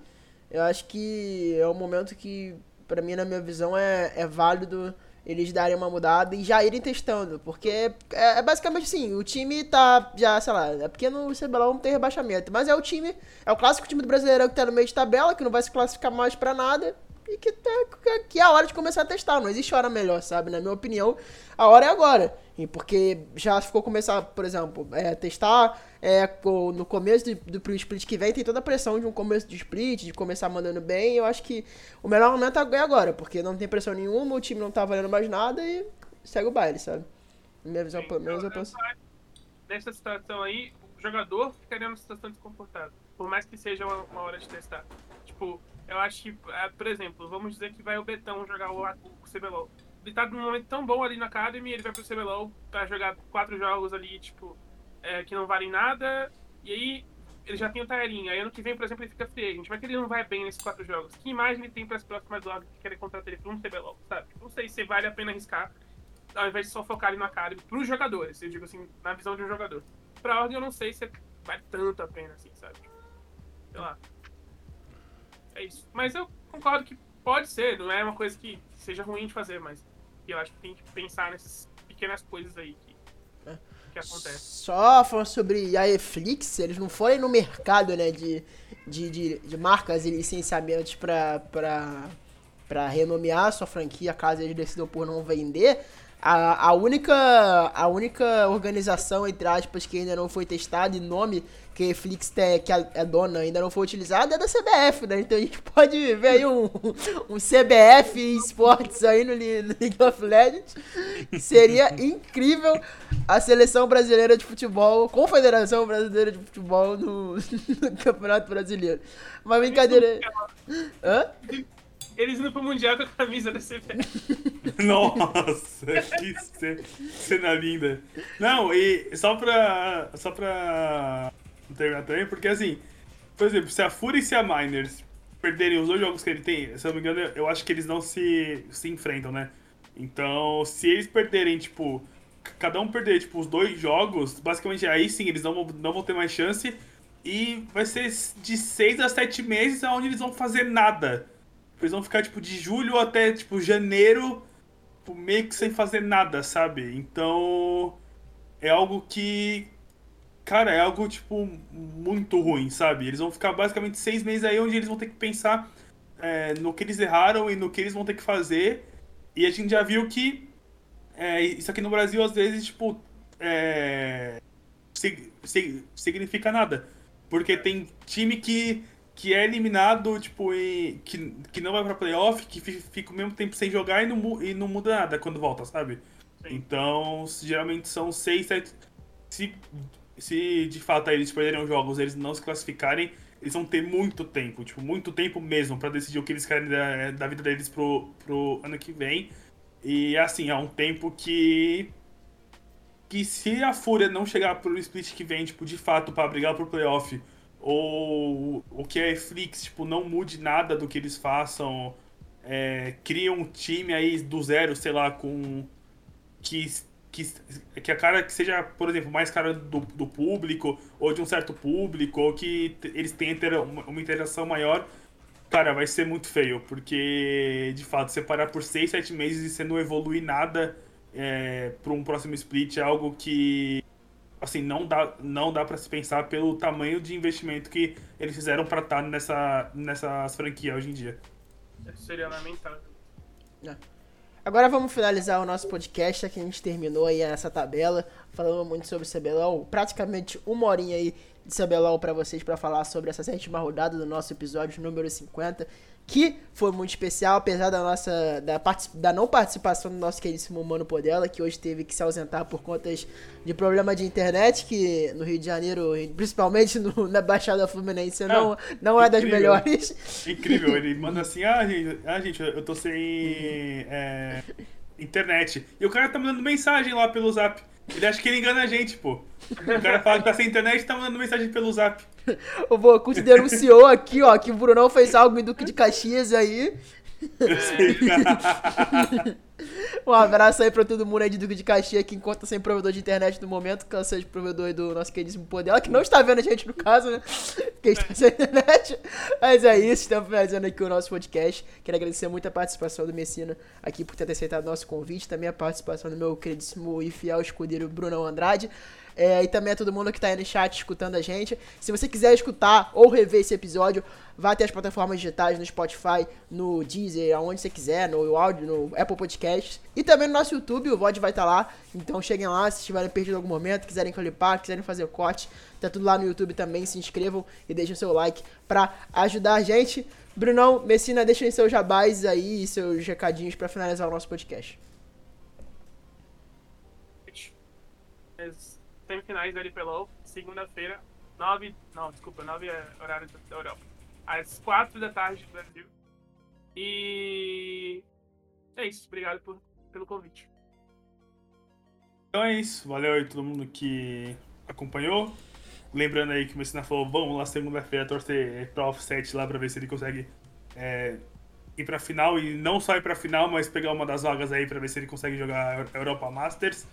Speaker 1: Eu acho que é o momento que, pra mim, na minha visão, é, é válido eles darem uma mudada e já irem testando. Porque é, é, basicamente assim, o time tá já, sei lá, é porque no CBLOL não tem rebaixamento. Mas é o time, é o clássico time do Brasileirão que tá no meio de tabela, que não vai se classificar mais pra nada. E que, tá, que é a hora de começar a testar. Não existe hora melhor, sabe? Na minha opinião, a hora é agora. E porque já ficou começar, por exemplo, é, testar é, no começo do, do split que vem, tem toda a pressão de um começo de split, de começar mandando bem. Eu acho que o melhor momento é agora, porque não tem pressão nenhuma, o time não tá valendo mais nada e segue o baile, sabe? Minha visão, pelo menos, eu penso.
Speaker 3: Nessa situação aí, o jogador ficaria numa situação desconfortável. Por mais que seja uma, uma hora de testar. Tipo, eu acho que, é, por exemplo, vamos dizer que vai o Betão jogar o, o CBLOL. Ele tá num momento tão bom ali na Academy, ele vai pro CBLOL pra jogar quatro jogos ali, tipo, é, que não valem nada, e aí ele já tem o Tairinho. Aí ano que vem, por exemplo, ele fica free agent. Mas que ele não vai bem nesses quatro jogos. Que imagem ele tem para as próximas lojas que querem contratar ele para um CBLOL, sabe? Não sei se vale a pena arriscar, ao invés de só focar ali no Academy, para os jogadores, eu digo assim, na visão de um jogador. Pra ordem, eu não sei se vale tanto a pena, assim, sabe? Sei lá. É isso. Mas eu concordo que pode ser, não é uma coisa que seja ruim de fazer, mas eu acho que tem que pensar nessas pequenas coisas aí que, é. que acontecem.
Speaker 1: Só falando sobre a Eflix, eles não forem no mercado, né, de, de, de, de marcas e licenciamentos pra, pra, pra renomear a sua franquia, caso eles decidam por não vender, a, a, única, a única organização, entre aspas, que ainda não foi testada e nome que a Flix tem, que é dona ainda não foi utilizado é da CBF, né? Então a gente pode ver aí um, um CBF Esportes aí no, no League of Legends. Seria incrível a seleção brasileira de futebol, Confederação Brasileira de Futebol no, no Campeonato Brasileiro. Uma brincadeira.
Speaker 3: Hã? Eles indo pro Mundial com a camisa da CBF.
Speaker 2: Nossa, que cena linda. Não, e só pra. Só pra terminar também, porque assim, por exemplo, se a Fúria e se a Miners perderem os dois jogos que ele tem, se eu não me engano, eu acho que eles não se, se enfrentam, né? Então, se eles perderem, tipo, cada um perder, tipo, os dois jogos, basicamente aí sim, eles não, não vão ter mais chance. E vai ser de seis a sete meses onde eles vão fazer nada. Eles vão ficar, tipo, de julho até, tipo, janeiro, tipo, meio que sem fazer nada, sabe? Então, é algo que, cara, é algo, tipo, muito ruim, sabe? Eles vão ficar basicamente seis meses aí onde eles vão ter que pensar é, no que eles erraram e no que eles vão ter que fazer. E a gente já viu que é, isso aqui no Brasil, às vezes, tipo, é, sig- sig- significa nada. Porque tem time que, que é eliminado, tipo, e que, que não vai pra playoff, que fi- fica o mesmo tempo sem jogar e não, e não muda nada quando volta, sabe?
Speaker 3: Sim.
Speaker 2: Então, geralmente são seis, sete. Se, se de fato eles perderem os jogos, eles não se classificarem, eles vão ter muito tempo, tipo, muito tempo mesmo pra decidir o que eles querem da, da vida deles pro, pro ano que vem. E assim, é um tempo que. Que se a Fúria não chegar pro split que vem, tipo, de fato, pra brigar pro playoff, ou o que é Flix, tipo, não mude nada do que eles façam, é, cria um time aí do zero, sei lá, com. Que, que, que a cara que seja, por exemplo, mais cara do, do público, ou de um certo público, ou que eles tenham uma, uma interação maior, cara, vai ser muito feio, porque de fato, você parar por 6, 7 meses e você não evoluir nada é, para um próximo split é algo que assim não dá não dá para se pensar pelo tamanho de investimento que eles fizeram para estar nessa nessas franquias hoje em dia.
Speaker 3: Seria lamentável.
Speaker 1: Agora vamos finalizar o nosso podcast, que a gente terminou aí essa tabela, falando muito sobre o CBLOL, praticamente uma horinha aí de CBLOL pra vocês pra falar sobre essa sétima rodada do nosso episódio número 50, que foi muito especial, apesar da nossa da, da não participação do nosso queridíssimo Mano Podela, que hoje teve que se ausentar por contas de problema de internet, que no Rio de Janeiro, principalmente no- na Baixada Fluminense, não, não é das melhores.
Speaker 2: Incrível, ele manda assim: "Ah, gente, ah, gente eu tô sem é, internet". E o cara tá mandando mensagem lá pelo Zap. Ele acha que ele engana a gente, pô. O cara fala que tá sem internet e tá mandando mensagem pelo Zap.
Speaker 1: O Vocult denunciou aqui, ó, que o Brunão fez algo em Duque de Caxias aí. Um abraço aí pra todo mundo aí de Duque de Caxias que encontra sem provedor de internet no momento, que seja provedor do nosso queridíssimo Podela, que não está vendo a gente no caso, né? Porque está sem internet. Mas é isso, estamos finalizando aqui o nosso podcast. Quero agradecer muito a participação do Messina aqui por ter aceitado o nosso convite, também a participação do meu queridíssimo e fiel escudeiro Brunão Andrade. É, e também a todo mundo que tá aí no chat escutando a gente. Se você quiser escutar ou rever esse episódio, vá até as plataformas digitais, no Spotify, no Deezer, aonde você quiser, no áudio, no Apple Podcasts. E também no nosso YouTube, o VOD vai estar lá. Então cheguem lá, se tiverem perdido algum momento, quiserem clipar, quiserem fazer corte, tá tudo lá no YouTube também. Se inscrevam e deixem o seu like pra ajudar a gente. Brunão, Messina, deixem seus jabás aí e seus recadinhos pra finalizar o nosso podcast.
Speaker 3: As semifinais da LPLOL, segunda-feira, 9. Não, desculpa, 9 é horário da Europa. Às 4 da tarde do Brasil. E. É isso. Obrigado por, pelo convite.
Speaker 2: Então é isso. Valeu aí todo mundo que acompanhou. Lembrando aí que o Messina falou, vamos lá segunda-feira torcer pra offset lá pra ver se ele consegue é, ir pra final. E não só ir pra final, mas pegar uma das vagas aí pra ver se ele consegue jogar Europa Masters.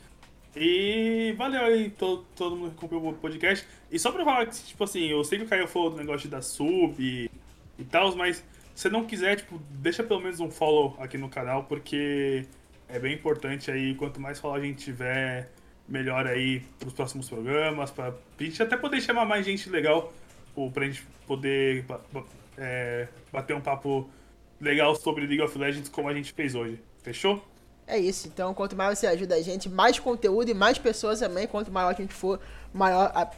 Speaker 2: E valeu aí todo, todo mundo que acompanhou o podcast. E só pra falar que, tipo assim, eu sei que o Caio falou do negócio da sub e, e tal, mas se não quiser, tipo, deixa pelo menos um follow aqui no canal, porque é bem importante aí. Quanto mais follow a gente tiver, melhor aí pros próximos programas, pra, pra gente até poder chamar mais gente legal, ou pra gente poder é, bater um papo legal sobre League of Legends como a gente fez hoje. Fechou?
Speaker 1: É isso, então quanto mais você ajuda a gente, mais conteúdo e mais pessoas também, quanto maior a gente for, maior a,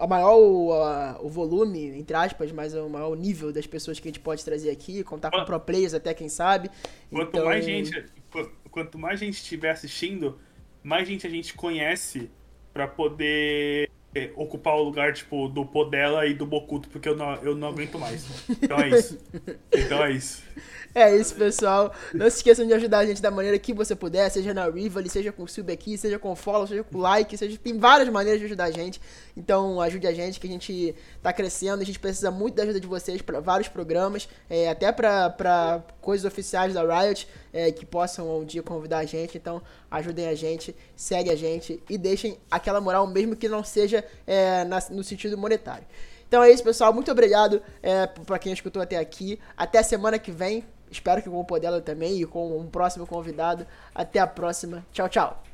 Speaker 1: a maior o, a- o volume, entre aspas, mas o maior nível das pessoas que a gente pode trazer aqui, contar com pro players até, quem sabe.
Speaker 2: Quanto
Speaker 1: Então,
Speaker 2: mais gente, qu- quanto mais gente estiver assistindo, mais gente a gente conhece pra poder ocupar o lugar, tipo, do Podela e do Bokuto, porque eu não, eu não aguento mais. Então é isso. Então é isso.
Speaker 1: É isso, pessoal. Não se esqueçam de ajudar a gente da maneira que você puder, seja na Rivali, seja com sub aqui, seja com follow, seja com like, seja tem várias maneiras de ajudar a gente. Então ajude a gente que a gente tá crescendo, a gente precisa muito da ajuda de vocês para vários programas, é, até para coisas oficiais da Riot é, que possam um dia convidar a gente. Então ajudem a gente, segue a gente e deixem aquela moral mesmo que não seja é, na, no sentido monetário. Então é isso, pessoal. Muito obrigado é, para quem escutou até aqui. Até semana que vem. Espero que com o Podela também e com um próximo convidado. Até a próxima. Tchau, tchau.